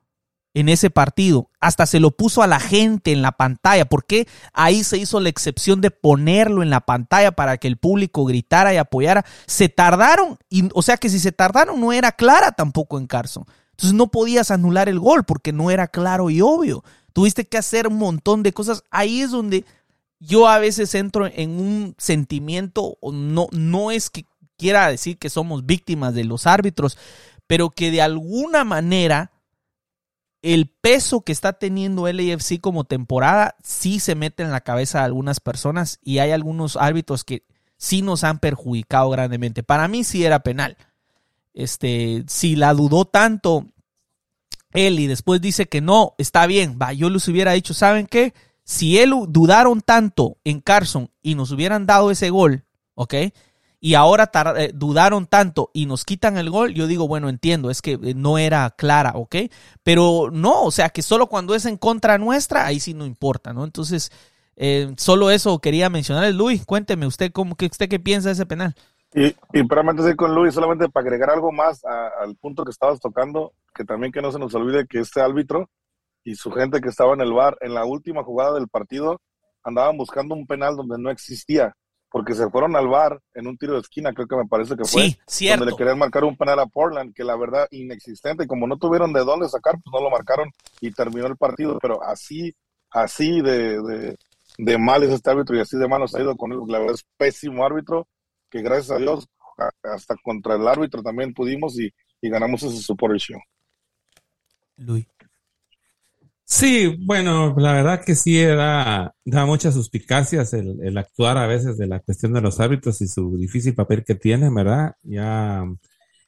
En ese partido. Hasta se lo puso a la gente en la pantalla. ¿Por qué ahí se hizo la excepción de ponerlo en la pantalla para que el público gritara y apoyara? Se tardaron, y, o sea que si se tardaron no era clara tampoco en Carson. Entonces no podías anular el gol porque no era claro y obvio. Tuviste que hacer un montón de cosas. Ahí es donde yo a veces entro en un sentimiento, no, no es que quiera decir que somos víctimas de los árbitros, pero que de alguna manera el peso que está teniendo el como temporada sí se mete en la cabeza de algunas personas y hay algunos árbitros que sí nos han perjudicado grandemente. Para mí sí era penal. Este, si la dudó tanto él y después dice que no, está bien, va, yo les hubiera dicho, ¿saben qué? Si él dudaron tanto en Carson y nos hubieran dado ese gol, ¿ok? Y ahora eh, dudaron tanto y nos quitan el gol, yo digo, bueno, entiendo, es que eh, no era clara, ¿ok? Pero no, o sea, que solo cuando es en contra nuestra, ahí sí no importa, ¿no? Entonces, eh, solo eso quería mencionar. Luis, cuénteme usted cómo que usted qué piensa de ese penal. Y, y para mantener con Luis, solamente para agregar algo más al punto que estabas tocando, que también que no se nos olvide que este árbitro y su gente que estaba en el bar en la última jugada del partido andaban buscando un penal donde no existía porque se fueron al bar en un tiro de esquina, creo que me parece que fue, sí, donde le querían marcar un penal a Portland, que la verdad inexistente, y como no tuvieron de dónde sacar, pues no lo marcaron y terminó el partido, pero así, así de, de, mal es este árbitro y así de mal nos ha ido con él, la verdad es pésimo árbitro, que gracias a Dios hasta contra el árbitro también pudimos y, y ganamos ese Super Show. Luis. Sí, bueno, la verdad que sí da, da muchas suspicacias el, actuar a veces de la cuestión de los árbitros y su difícil papel que tienen, ¿verdad? Ya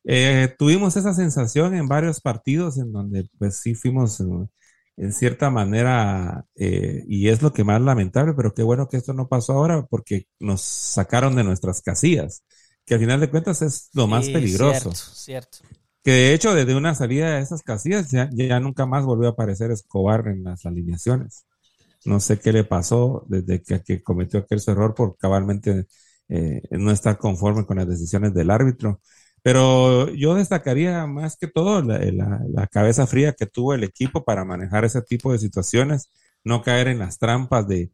eh, tuvimos esa sensación en varios partidos en donde pues sí fuimos en, cierta manera, eh, y es lo que más lamentable, pero qué bueno que esto no pasó ahora porque nos sacaron de nuestras casillas, que al final de cuentas es lo más peligroso. Cierto, cierto que de hecho desde una salida de esas casillas ya, nunca más volvió a aparecer Escobar en las alineaciones. No sé qué le pasó desde que, cometió aquel error por cabalmente eh, no estar conforme con las decisiones del árbitro. Pero yo destacaría más que todo la, cabeza fría que tuvo el equipo para manejar ese tipo de situaciones, no caer en las trampas de,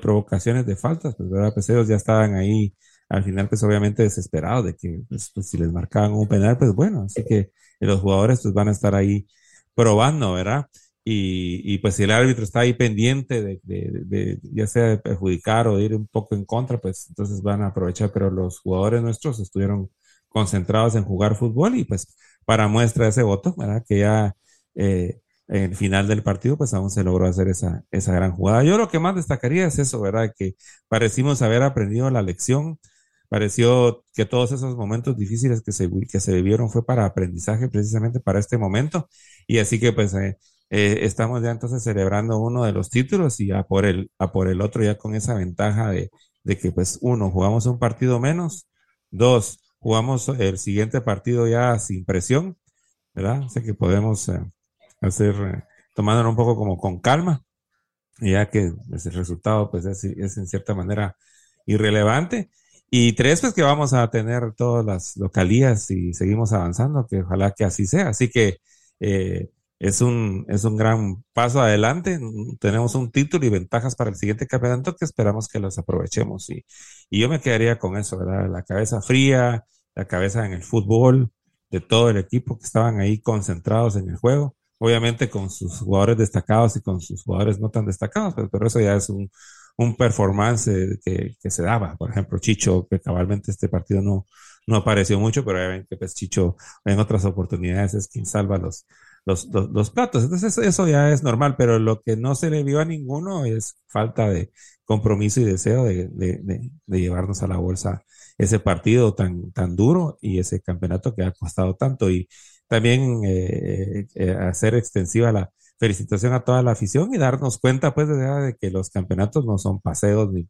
provocaciones de faltas, pues, ¿verdad? Ellos ya estaban ahí al final pues obviamente desesperado de que pues, pues, si les marcaban un penal, pues bueno, así que los jugadores pues van a estar ahí probando, ¿verdad? Y, y pues si el árbitro está ahí pendiente de, ya sea de perjudicar o de ir un poco en contra, pues entonces van a aprovechar, pero los jugadores nuestros estuvieron concentrados en jugar fútbol y pues para muestra ese voto, ¿verdad? Que ya eh, en el final del partido, pues aún se logró hacer esa, esa gran jugada. Yo lo que más destacaría es eso, ¿verdad? Que parecimos haber aprendido la lección pareció que todos esos momentos difíciles que se, que se vivieron fue para aprendizaje precisamente para este momento. Y así que pues eh, eh, estamos ya entonces celebrando uno de los títulos y a por el, a por el otro ya con esa ventaja de, de que pues uno, jugamos un partido menos, dos, jugamos el siguiente partido ya sin presión, ¿verdad? Así que podemos eh, hacer, tomándolo un poco como con calma, ya que pues, el resultado pues es, es en cierta manera irrelevante. Y tres, pues que vamos a tener todas las localías y seguimos avanzando, que ojalá que así sea. Así que eh, es, un, es un gran paso adelante. Tenemos un título y ventajas para el siguiente campeonato que esperamos que los aprovechemos. Y, y yo me quedaría con eso, ¿verdad? La cabeza fría, la cabeza en el fútbol de todo el equipo que estaban ahí concentrados en el juego. Obviamente con sus jugadores destacados y con sus jugadores no tan destacados, pero, pero eso ya es un, un performance que, que, se daba. Por ejemplo, Chicho, que cabalmente este partido no, no apareció mucho, pero ya ven que pues Chicho en otras oportunidades es quien salva los, los, los, platos. Entonces eso ya es normal, pero lo que no se le vio a ninguno es falta de compromiso y deseo de, de, de, llevarnos a la bolsa ese partido tan, tan duro y ese campeonato que ha costado tanto y también eh, eh, hacer extensiva la felicitación a toda la afición y darnos cuenta, pues, de, que los campeonatos no son paseos, ni,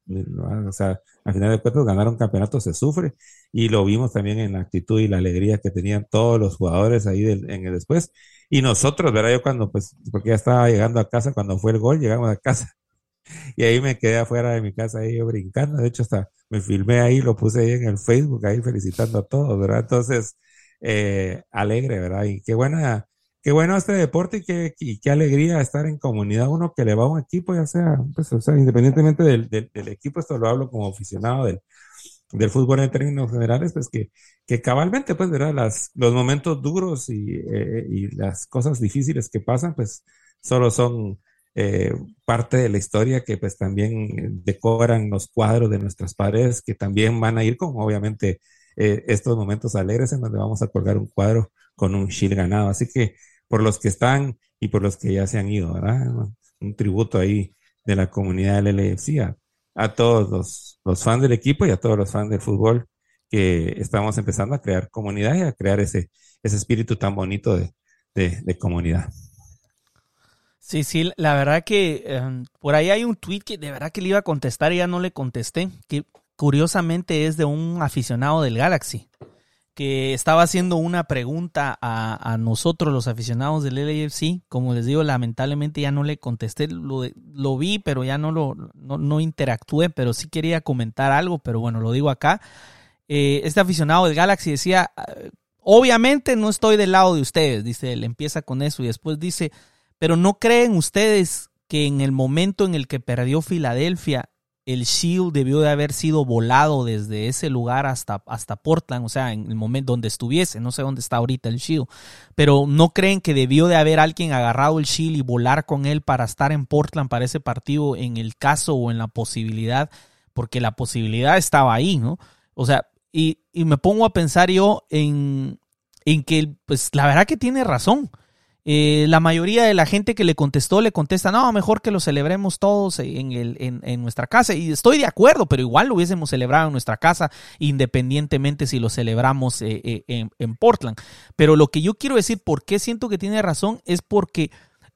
o sea, al final de cuentas ganar un campeonato se sufre y lo vimos también en la actitud y la alegría que tenían todos los jugadores ahí en el después y nosotros, ¿verdad? Yo cuando, pues, porque ya estaba llegando a casa, cuando fue el gol, llegamos a casa y ahí me quedé afuera de mi casa ahí yo brincando, de hecho hasta me filmé ahí, lo puse ahí en el Facebook, ahí felicitando a todos, ¿verdad? Entonces, eh, alegre, ¿verdad? Y qué buena, qué bueno este deporte y qué, alegría estar en comunidad, uno que le va a un equipo, ya sea, pues, o sea, independientemente del, equipo, esto lo hablo como aficionado del, fútbol en términos generales, pues que, que cabalmente, pues, ¿verdad? Las, los momentos duros y, eh, y las cosas difíciles que pasan, pues, solo son eh, parte de la historia que pues también decoran los cuadros de nuestras paredes, que también van a ir con obviamente eh, estos momentos alegres en donde vamos a colgar un cuadro con un shield ganado. Así que por los que están y por los que ya se han ido, ¿verdad? Un tributo ahí de la comunidad del LFC a, todos los, fans del equipo y a todos los fans del fútbol que estamos empezando a crear comunidad y a crear ese, ese espíritu tan bonito de, de comunidad. Sí, sí, la verdad que em, por ahí hay un tweet que de verdad que le iba a contestar y ya no le contesté, que curiosamente es de un aficionado del Galaxy, que estaba haciendo una pregunta a, nosotros los aficionados del LAFC, como les digo, lamentablemente ya no le contesté, lo, vi, pero ya no lo no, interactué, pero sí quería comentar algo, pero bueno, lo digo acá. Eh, este aficionado del Galaxy decía, obviamente no estoy del lado de ustedes, dice él, empieza con eso y después dice, pero ¿no creen ustedes que en el momento en el que perdió Filadelfia, el Shield debió de haber sido volado desde ese lugar hasta, hasta Portland, o sea, en el momento donde estuviese, no sé dónde está ahorita el Shield, pero ¿no creen que debió de haber alguien agarrado el Shield y volar con él para estar en Portland para ese partido en el caso o en la posibilidad? Porque la posibilidad estaba ahí, ¿no? O sea, y, y me pongo a pensar yo en, en que, pues la verdad que tiene razón. Eh, la mayoría de la gente que le contestó le contesta, no, mejor que lo celebremos todos en, el, en, nuestra casa. Y estoy de acuerdo, pero igual lo hubiésemos celebrado en nuestra casa, independientemente si lo celebramos eh, eh, en, Portland. Pero lo que yo quiero decir, por qué siento que tiene razón, es porque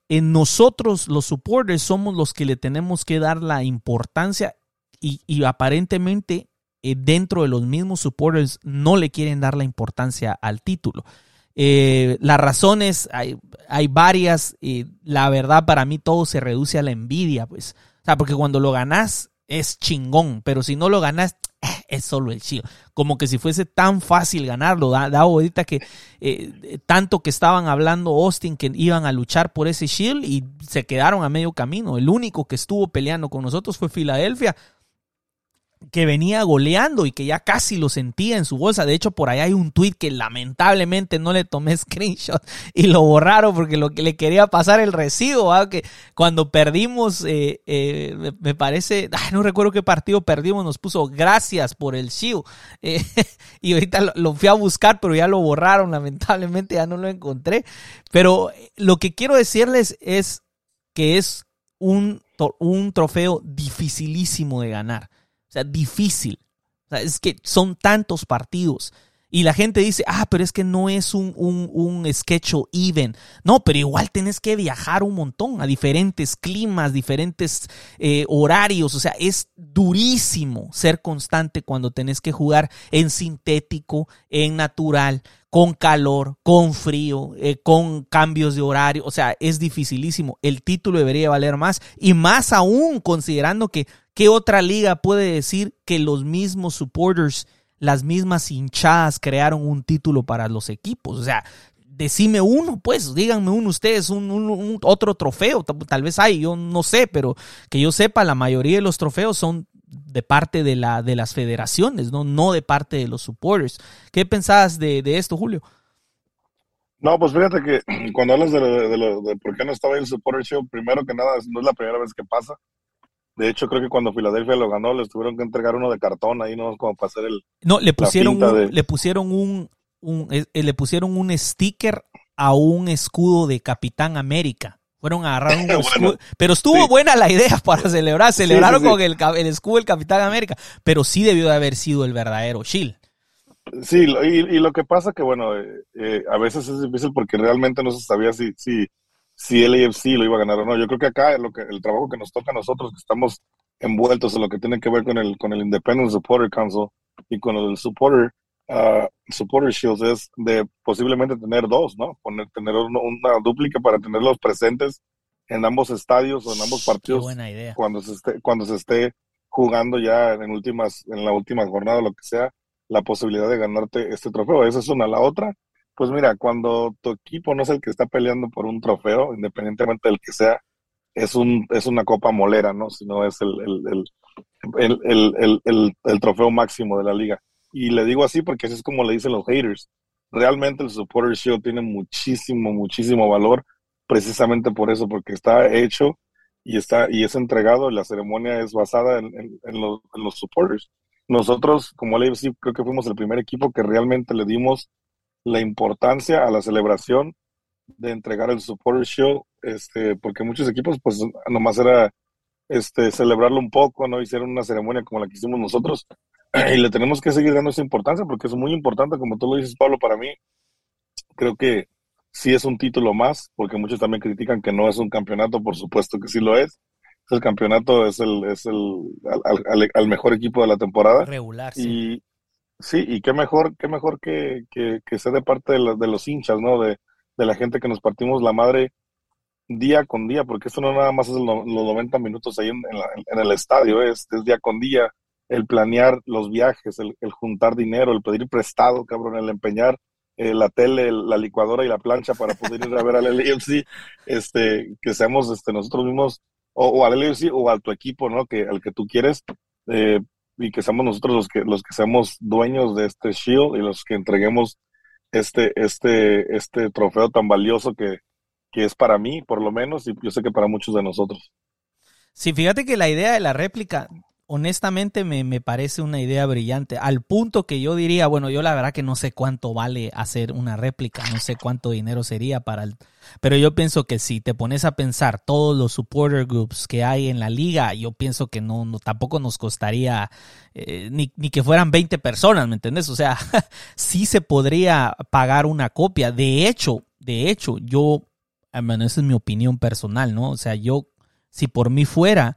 nosotros los supporters somos los que le tenemos que dar la importancia y, y aparentemente dentro de los mismos supporters no le quieren dar la importancia al título. Eh, las razones, hay, hay varias. y la verdad, para mí todo se reduce a la envidia, pues. O sea, porque cuando lo ganas es chingón, pero si no lo ganas, eh, es solo el chido. Como que si fuese tan fácil ganarlo. Da, da ahorita que eh, tanto que estaban hablando Austin que iban a luchar por ese shield y se quedaron a medio camino. El único que estuvo peleando con nosotros fue Filadelfia que venía goleando y que ya casi lo sentía en su bolsa. De hecho, por ahí hay un tweet que lamentablemente no le tomé screenshot y lo borraron porque lo que le quería pasar el recibo, que cuando perdimos, eh, eh, me parece, no recuerdo qué partido perdimos, nos puso gracias por el shield. Eh, y ahorita lo, fui a buscar, pero ya lo borraron, lamentablemente ya no lo encontré. Pero lo que quiero decirles es que es un, un trofeo dificilísimo de ganar difícil. es que son tantos partidos. Y la gente dice, ah, pero es que no es un, un, un sketch even. No, pero igual tenés que viajar un montón a diferentes climas, diferentes eh, horarios. O sea, es durísimo ser constante cuando tenés que jugar en sintético, en natural, con calor, con frío, eh, con cambios de horario. O sea, es dificilísimo. El título debería valer más. Y más aún considerando que ¿Qué otra liga puede decir que los mismos supporters, las mismas hinchadas crearon un título para los equipos? O sea, decime uno, pues, díganme uno ustedes, un, otro trofeo, tal vez hay, yo no sé, pero que yo sepa, la mayoría de los trofeos son de parte de, la, de las federaciones, ¿no? no de parte de los supporters. ¿Qué pensabas de, esto, Julio? No, pues fíjate que cuando hablas de, de, por qué no estaba el Supporter Show, primero que nada, no es la primera vez que pasa. De hecho, creo que cuando Filadelfia lo ganó, les tuvieron que entregar uno de cartón ahí, ¿no? Como para hacer el. No, le pusieron un, le pusieron un, eh, le pusieron un sticker a un escudo de Capitán América. Fueron a agarrar un escudo. Pero estuvo buena la idea para celebrar. Celebraron con el, el, escudo del Capitán América. Pero sí debió de haber sido el verdadero Shield. Sí, y, y, lo que pasa que, bueno, eh, eh, a veces es difícil porque realmente no se sabía si, si si el AFC lo iba a ganar o no. Yo creo que acá lo que, el trabajo que nos toca a nosotros, que estamos envueltos en lo que tiene que ver con el, con el Independent Supporter Council y con el Supporter, uh, Supporter Shields, es de posiblemente tener dos, ¿no? Poner, tener una, una dúplica para tenerlos presentes en ambos estadios o en ambos partidos buena idea. cuando se esté cuando se esté jugando ya en últimas en la última jornada lo que sea la posibilidad de ganarte este trofeo esa es una la otra pues mira cuando tu equipo no es el que está peleando por un trofeo independientemente del que sea es un es una copa molera no sino es el, el, el, el trofeo máximo de la liga y le digo así porque así es como le dicen los haters realmente el supporter shield tiene muchísimo muchísimo valor precisamente por eso, porque está hecho y está y es entregado. La ceremonia es basada en, los, supporters. Nosotros, como el AFC, creo que fuimos el primer equipo que realmente le dimos la importancia a la celebración de entregar el supporter show, este, porque muchos equipos, pues, nomás era este, celebrarlo un poco, no hicieron una ceremonia como la que hicimos nosotros. Y le tenemos que seguir dando esa importancia porque es muy importante, como tú lo dices, Pablo, para mí. Creo que sí es un título más, porque muchos también critican que no es un campeonato, por supuesto que sí lo es. El campeonato es el, es el al, al, mejor equipo de la temporada. Regular, sí. Y sí, y qué mejor, qué mejor que, que, que sea de parte de, la, de, los hinchas, ¿no? De, de la gente que nos partimos la madre día con día, porque esto no nada más es los 90 minutos ahí en, la, en el estadio, es, es, día con día el planear los viajes, el, el juntar dinero, el pedir prestado, cabrón, el empeñar eh, la tele, la licuadora y la plancha para poder ir a ver al LAFC, este, que seamos este, nosotros mismos, o, o al LAFC o a tu equipo, ¿no? Que, al que tú quieres, eh, y que seamos nosotros los que, los que seamos dueños de este Shield y los que entreguemos este, este, este trofeo tan valioso que, que es para mí, por lo menos, y yo sé que para muchos de nosotros. Sí, fíjate que la idea de la réplica honestamente me, me, parece una idea brillante, al punto que yo diría, bueno, yo la verdad que no sé cuánto vale hacer una réplica, no sé cuánto dinero sería para el... Pero yo pienso que si te pones a pensar todos los supporter groups que hay en la liga, yo pienso que no, tampoco nos costaría eh, ni, ni, que fueran 20 personas, ¿me entendés? O sea, sí se podría pagar una copia. De hecho, de hecho, yo, bueno, esa es mi opinión personal, ¿no? O sea, yo, si por mí fuera,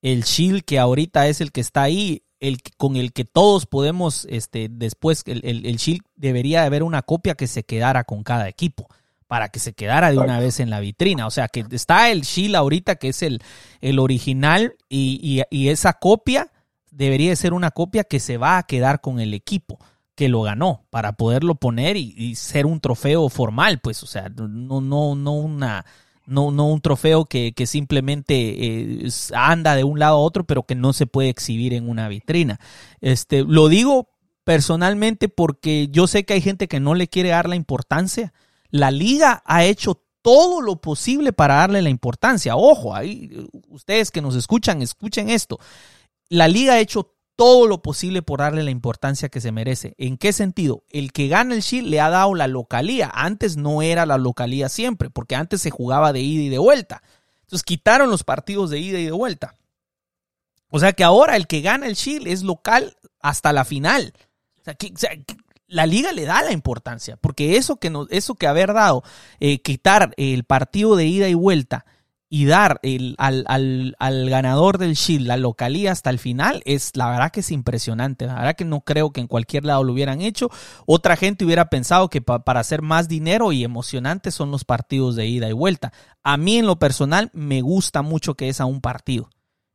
el Shield que ahorita es el que está ahí, el con el que todos podemos, este, después, el, el, el Shield debería haber una copia que se quedara con cada equipo para que se quedara de una vez en la vitrina. O sea, que está el Shield ahorita, que es el, el original, y, y, y, esa copia debería ser una copia que se va a quedar con el equipo que lo ganó, para poderlo poner y, ser un trofeo formal, pues, o sea, no, no, no una no, no un trofeo que, simplemente eh, anda de un lado a otro, pero que no se puede exhibir en una vitrina. Este, lo digo personalmente porque yo sé que hay gente que no le quiere dar la importancia. La liga ha hecho todo lo posible para darle la importancia. Ojo, ahí ustedes que nos escuchan, escuchen esto. La liga ha hecho todo lo posible por darle la importancia que se merece. ¿En qué sentido? El que gana el Shield le ha dado la localía. Antes no era la localía siempre, porque antes se jugaba de ida y de vuelta. Entonces quitaron los partidos de ida y de vuelta. O sea que ahora el que gana el Shield es local hasta la final. O sea, que, la liga le da la importancia, porque eso que, nos, eso que haber dado, eh, quitar el partido de ida y vuelta y dar el, al, al, al, ganador del Shield la localía hasta el final es la verdad que es impresionante. La verdad que no creo que en cualquier lado lo hubieran hecho. Otra gente hubiera pensado que pa, para hacer más dinero y emocionante son los partidos de ida y vuelta. A mí en lo personal me gusta mucho que es a un partido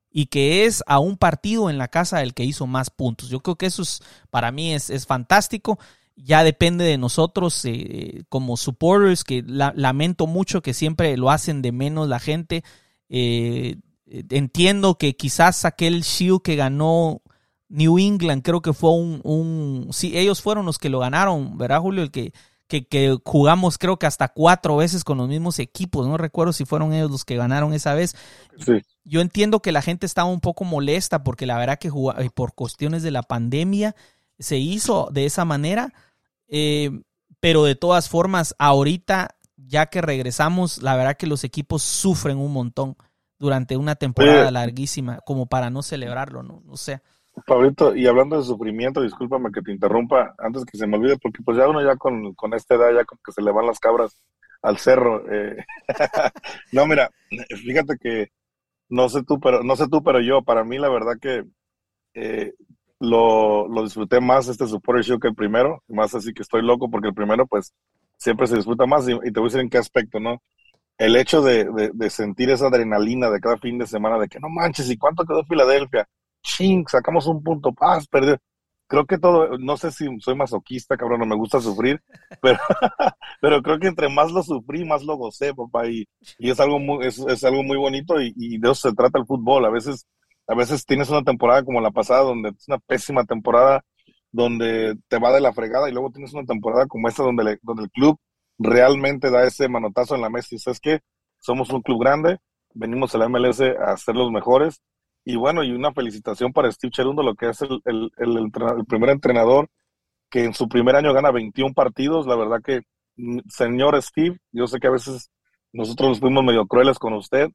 y que es a un partido en la casa del que hizo más puntos. Yo creo que eso es, para mí es, es fantástico ya depende de nosotros eh, como supporters, que la, lamento mucho que siempre lo hacen de menos la gente. Eh, entiendo que quizás aquel Shield que ganó New England, creo que fue un, un, Sí, ellos fueron los que lo ganaron, ¿verdad, Julio? El que, que, que, jugamos creo que hasta cuatro veces con los mismos equipos. No recuerdo si fueron ellos los que ganaron esa vez. Sí. Yo entiendo que la gente estaba un poco molesta porque la verdad que por cuestiones de la pandemia se hizo de esa manera eh, pero de todas formas, ahorita, ya que regresamos, la verdad que los equipos sufren un montón durante una temporada larguísima, como para no celebrarlo, ¿no? O sea. Pablito, y hablando de sufrimiento, discúlpame que te interrumpa antes que se me olvide, porque pues ya uno ya con, con esta edad, ya con que se le van las cabras, al cerro. Eh. no, mira, fíjate que no sé tú, pero no sé tú, pero yo, para mí la verdad que eh, lo, lo, disfruté más este Supporter Show que el primero, más así que estoy loco porque el primero pues siempre se disfruta más y, y te voy a decir en qué aspecto, ¿no? El hecho de, de, de, sentir esa adrenalina de cada fin de semana, de que no manches, ¿y cuánto quedó Filadelfia? Ching, sacamos un punto, paz, perdió creo que todo, no sé si soy masoquista, cabrón, no me gusta sufrir, pero, pero creo que entre más lo sufrí, más lo gocé, papá, y, y es algo muy, es, es algo muy bonito y, y, de eso se trata el fútbol. A veces, a veces tienes una temporada como la pasada, donde es una pésima temporada, donde te va de la fregada, y luego tienes una temporada como esta, donde, le, donde el club realmente da ese manotazo en la mesa y sabes que somos un club grande, venimos a la MLS a ser los mejores y bueno, y una felicitación para Steve Cherundo, lo que es el, el, el, primer entrenador que en su primer año gana 21 partidos. La verdad que, mm, señor Steve, yo sé que a veces nosotros nos fuimos medio crueles con usted.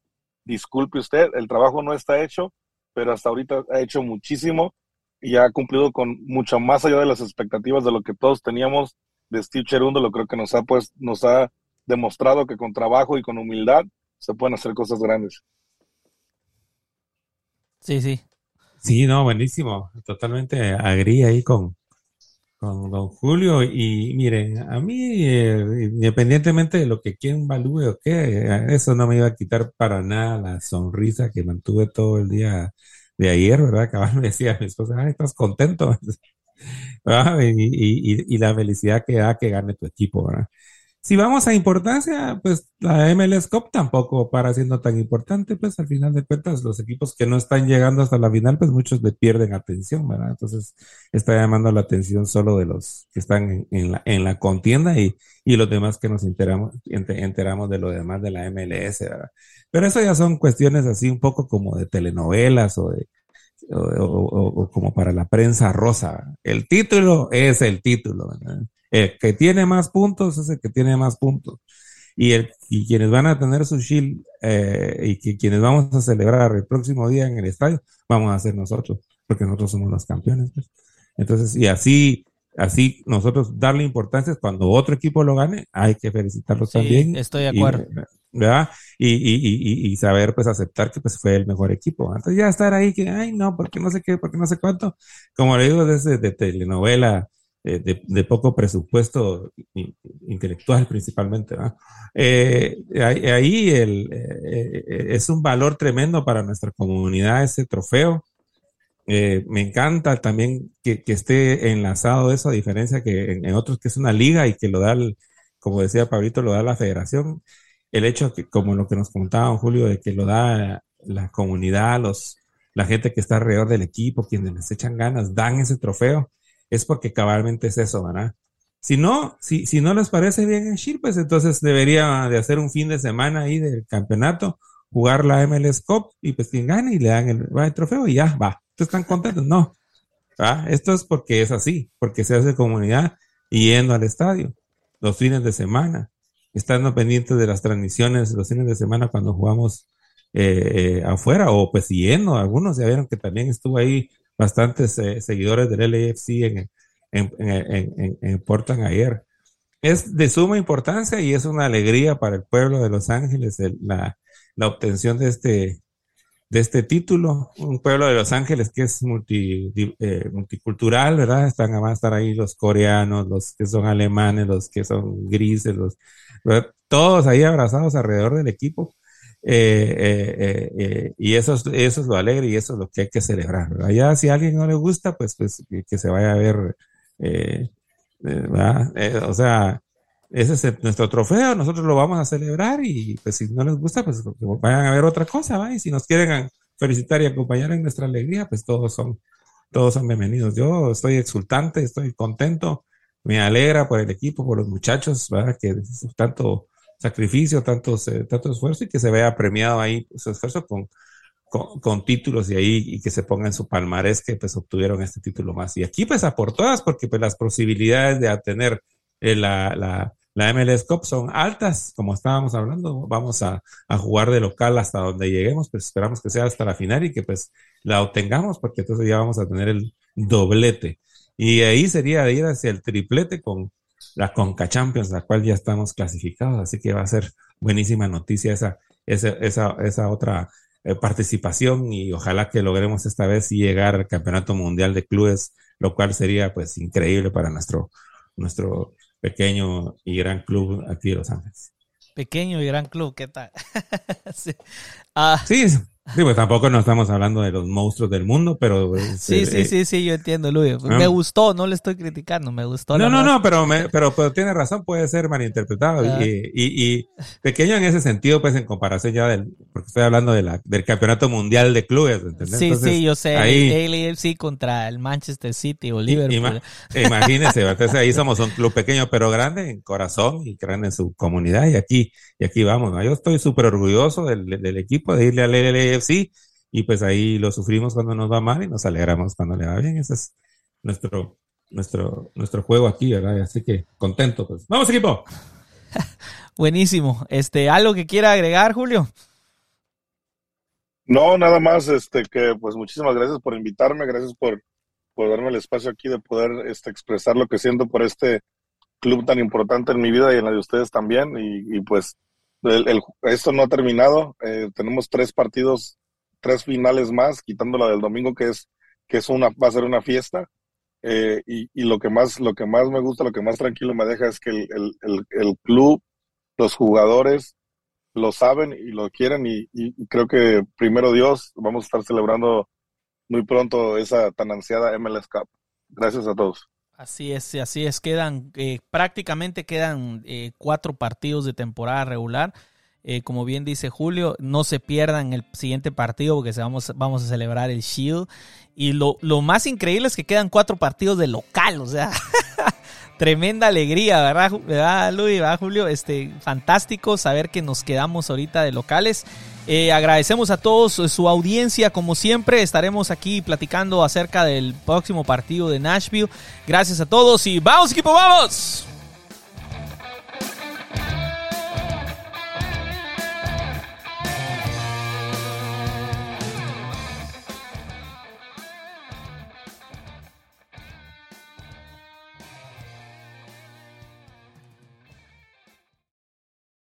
Disculpe usted, el trabajo no está hecho, pero hasta ahorita ha hecho muchísimo y ha cumplido con mucho más allá de las expectativas de lo que todos teníamos de Steve Cherundo. Lo creo que nos ha, pues, nos ha demostrado que con trabajo y con humildad se pueden hacer cosas grandes. Sí, sí. Sí, no, buenísimo. Totalmente agrí ahí con, con don Julio. Y miren, a mí, eh, independientemente de lo que quien valúe o qué, eso no me iba a quitar para nada la sonrisa que mantuve todo el día de ayer, ¿verdad? Cabal me decía mi esposa, ay, estás contento. Y, y, y, la felicidad que da que gane tu equipo, ¿verdad? Si vamos a importancia, pues la MLS Cup tampoco para siendo tan importante, pues al final de cuentas los equipos que no están llegando hasta la final, pues muchos le pierden atención, ¿verdad? Entonces está llamando la atención solo de los que están en, la, en la contienda y, y los demás que nos enteramos, enteramos de lo demás de la MLS, ¿verdad? Pero eso ya son cuestiones así un poco como de telenovelas o de, o, como para la prensa rosa. El título es el título. ¿verdad? El que tiene más puntos es el que tiene más puntos. Y, el, y quienes van a tener su shield eh, y que, quienes vamos a celebrar el próximo día en el estadio, vamos a ser nosotros, porque nosotros somos los campeones. Pues. Entonces, y así, así nosotros darle importancia cuando otro equipo lo gane, hay que felicitarlos sí, también. Estoy de acuerdo. Y, ¿verdad? Y, y, y, y, saber, pues, aceptar que pues, fue el mejor equipo. Entonces, ya estar ahí que, ay, no, porque no sé qué, porque no sé cuánto. Como le digo, desde de telenovela, eh, de, de, poco presupuesto intelectual principalmente. Eh, ahí el, eh, es un valor tremendo para nuestra comunidad ese trofeo. me encanta también que, que, esté enlazado eso, a diferencia que en, en, otros que es una liga y que lo da, el, como decía Pablito, lo da la federación. El hecho que, como lo que nos contaba Julio, de que lo da la comunidad, los, la gente que está alrededor del equipo, quienes les echan ganas, dan ese trofeo es porque cabalmente es eso, ¿verdad? Si no, si, si no les parece bien en Shir, pues entonces debería de hacer un fin de semana ahí del campeonato, jugar la MLS Cup y pues quien gane y le dan el, el trofeo y ya, va. ¿Ustedes están contentos? No. ¿verdad? Esto es porque es así, porque se hace comunidad yendo al estadio los fines de semana, estando pendientes de las transmisiones los fines de semana cuando jugamos eh, eh, afuera o pues yendo. Algunos ya vieron que también estuvo ahí bastantes eh, seguidores del LAFC en, en, en, en, Portland ayer. Es de suma importancia y es una alegría para el pueblo de Los Ángeles el, la, la, obtención de este, de este título. Un pueblo de Los Ángeles que es multi, eh, multicultural, ¿verdad? Están, a estar ahí los coreanos, los que son alemanes, los que son grises, los, todos ahí abrazados alrededor del equipo. Eh, eh, eh, y eso es, eso es lo alegre y eso es lo que hay que celebrar. ¿verdad? Si a alguien no le gusta, pues, pues que, que se vaya a ver, o sea, ese es nuestro trofeo, nosotros lo vamos a celebrar y pues si no les gusta, pues vayan a ver otra cosa, ¿va? Y si nos quieren felicitar y acompañar en nuestra alegría, pues todos son, todos son bienvenidos. Yo estoy exultante, estoy contento, me alegra por el equipo, por los muchachos, ¿verdad? Que tanto sacrificio, tantos, eh, tanto esfuerzo y que se vea premiado ahí su esfuerzo con, con, con, títulos y ahí y que se ponga en su palmarés que pues obtuvieron este título más. Y aquí pues a por todas porque pues las posibilidades de obtener eh, la, la, la MLS Cup son altas, como estábamos hablando, vamos a, a, jugar de local hasta donde lleguemos, pues esperamos que sea hasta la final y que pues la obtengamos porque entonces ya vamos a tener el doblete. Y ahí sería ir hacia el triplete con, la Conca Champions, la cual ya estamos clasificados, así que va a ser buenísima noticia esa, esa, esa, esa otra eh, participación y ojalá que logremos esta vez llegar al Campeonato Mundial de Clubes, lo cual sería pues increíble para nuestro, nuestro pequeño y gran club aquí de Los Ángeles. Pequeño y gran club, ¿qué tal? sí. Ah. sí, Sí, pues tampoco no estamos hablando de los monstruos del mundo, pero... sí, este, sí, eh, sí, sí, yo entiendo, Luis. Me gustó, no le estoy criticando, me gustó. No, no, no, pero, pero, pero tiene razón, puede ser malinterpretado. Ah. Y, y, pequeño en ese sentido, pues en comparación ya del... Porque estoy hablando de la, del campeonato mundial de clubes, ¿entendés? Sí, sí, yo sé. Ahí, el AFC contra el Manchester City o Liverpool. imagínense, entonces ahí somos un club pequeño pero grande en corazón y grande en su comunidad y aquí, y aquí vamos. ¿no? Yo estoy súper orgulloso del, del, equipo, de irle al LLA sí y pues ahí lo sufrimos cuando nos va mal y nos alegramos cuando le va bien. Ese es nuestro, nuestro, nuestro juego aquí, ¿verdad? Así que contento, pues. ¡Vamos, equipo! Buenísimo. Este, ¿algo que quiera agregar, Julio? No, nada más, este, que pues muchísimas gracias por invitarme, gracias por, por darme el espacio aquí de poder este, expresar lo que siento por este club tan importante en mi vida y en la de ustedes también. Y, y pues el, esto no ha terminado. Eh, tenemos tres partidos, tres finales más, quitando la del domingo, que es, que es una, va a ser una fiesta. Eh, y, y, lo que más, lo que más me gusta, lo que más tranquilo me deja es que el, el, el club, los jugadores lo saben y lo quieren y, y, creo que primero Dios vamos a estar celebrando muy pronto esa tan ansiada MLS Cup. Gracias a todos. Así es, así es. Quedan, eh, prácticamente quedan eh, cuatro partidos de temporada regular. Eh, como bien dice Julio, no se pierdan el siguiente partido porque vamos, vamos a celebrar el Shield. Y lo, lo más increíble es que quedan cuatro partidos de local, o sea, tremenda alegría, ¿verdad, ¿verdad Luis? ¿verdad, Julio? Este, fantástico saber que nos quedamos ahorita de locales. Eh, agradecemos a todos su audiencia, como siempre, estaremos aquí platicando acerca del próximo partido de Nashville. Gracias a todos y vamos equipo, vamos.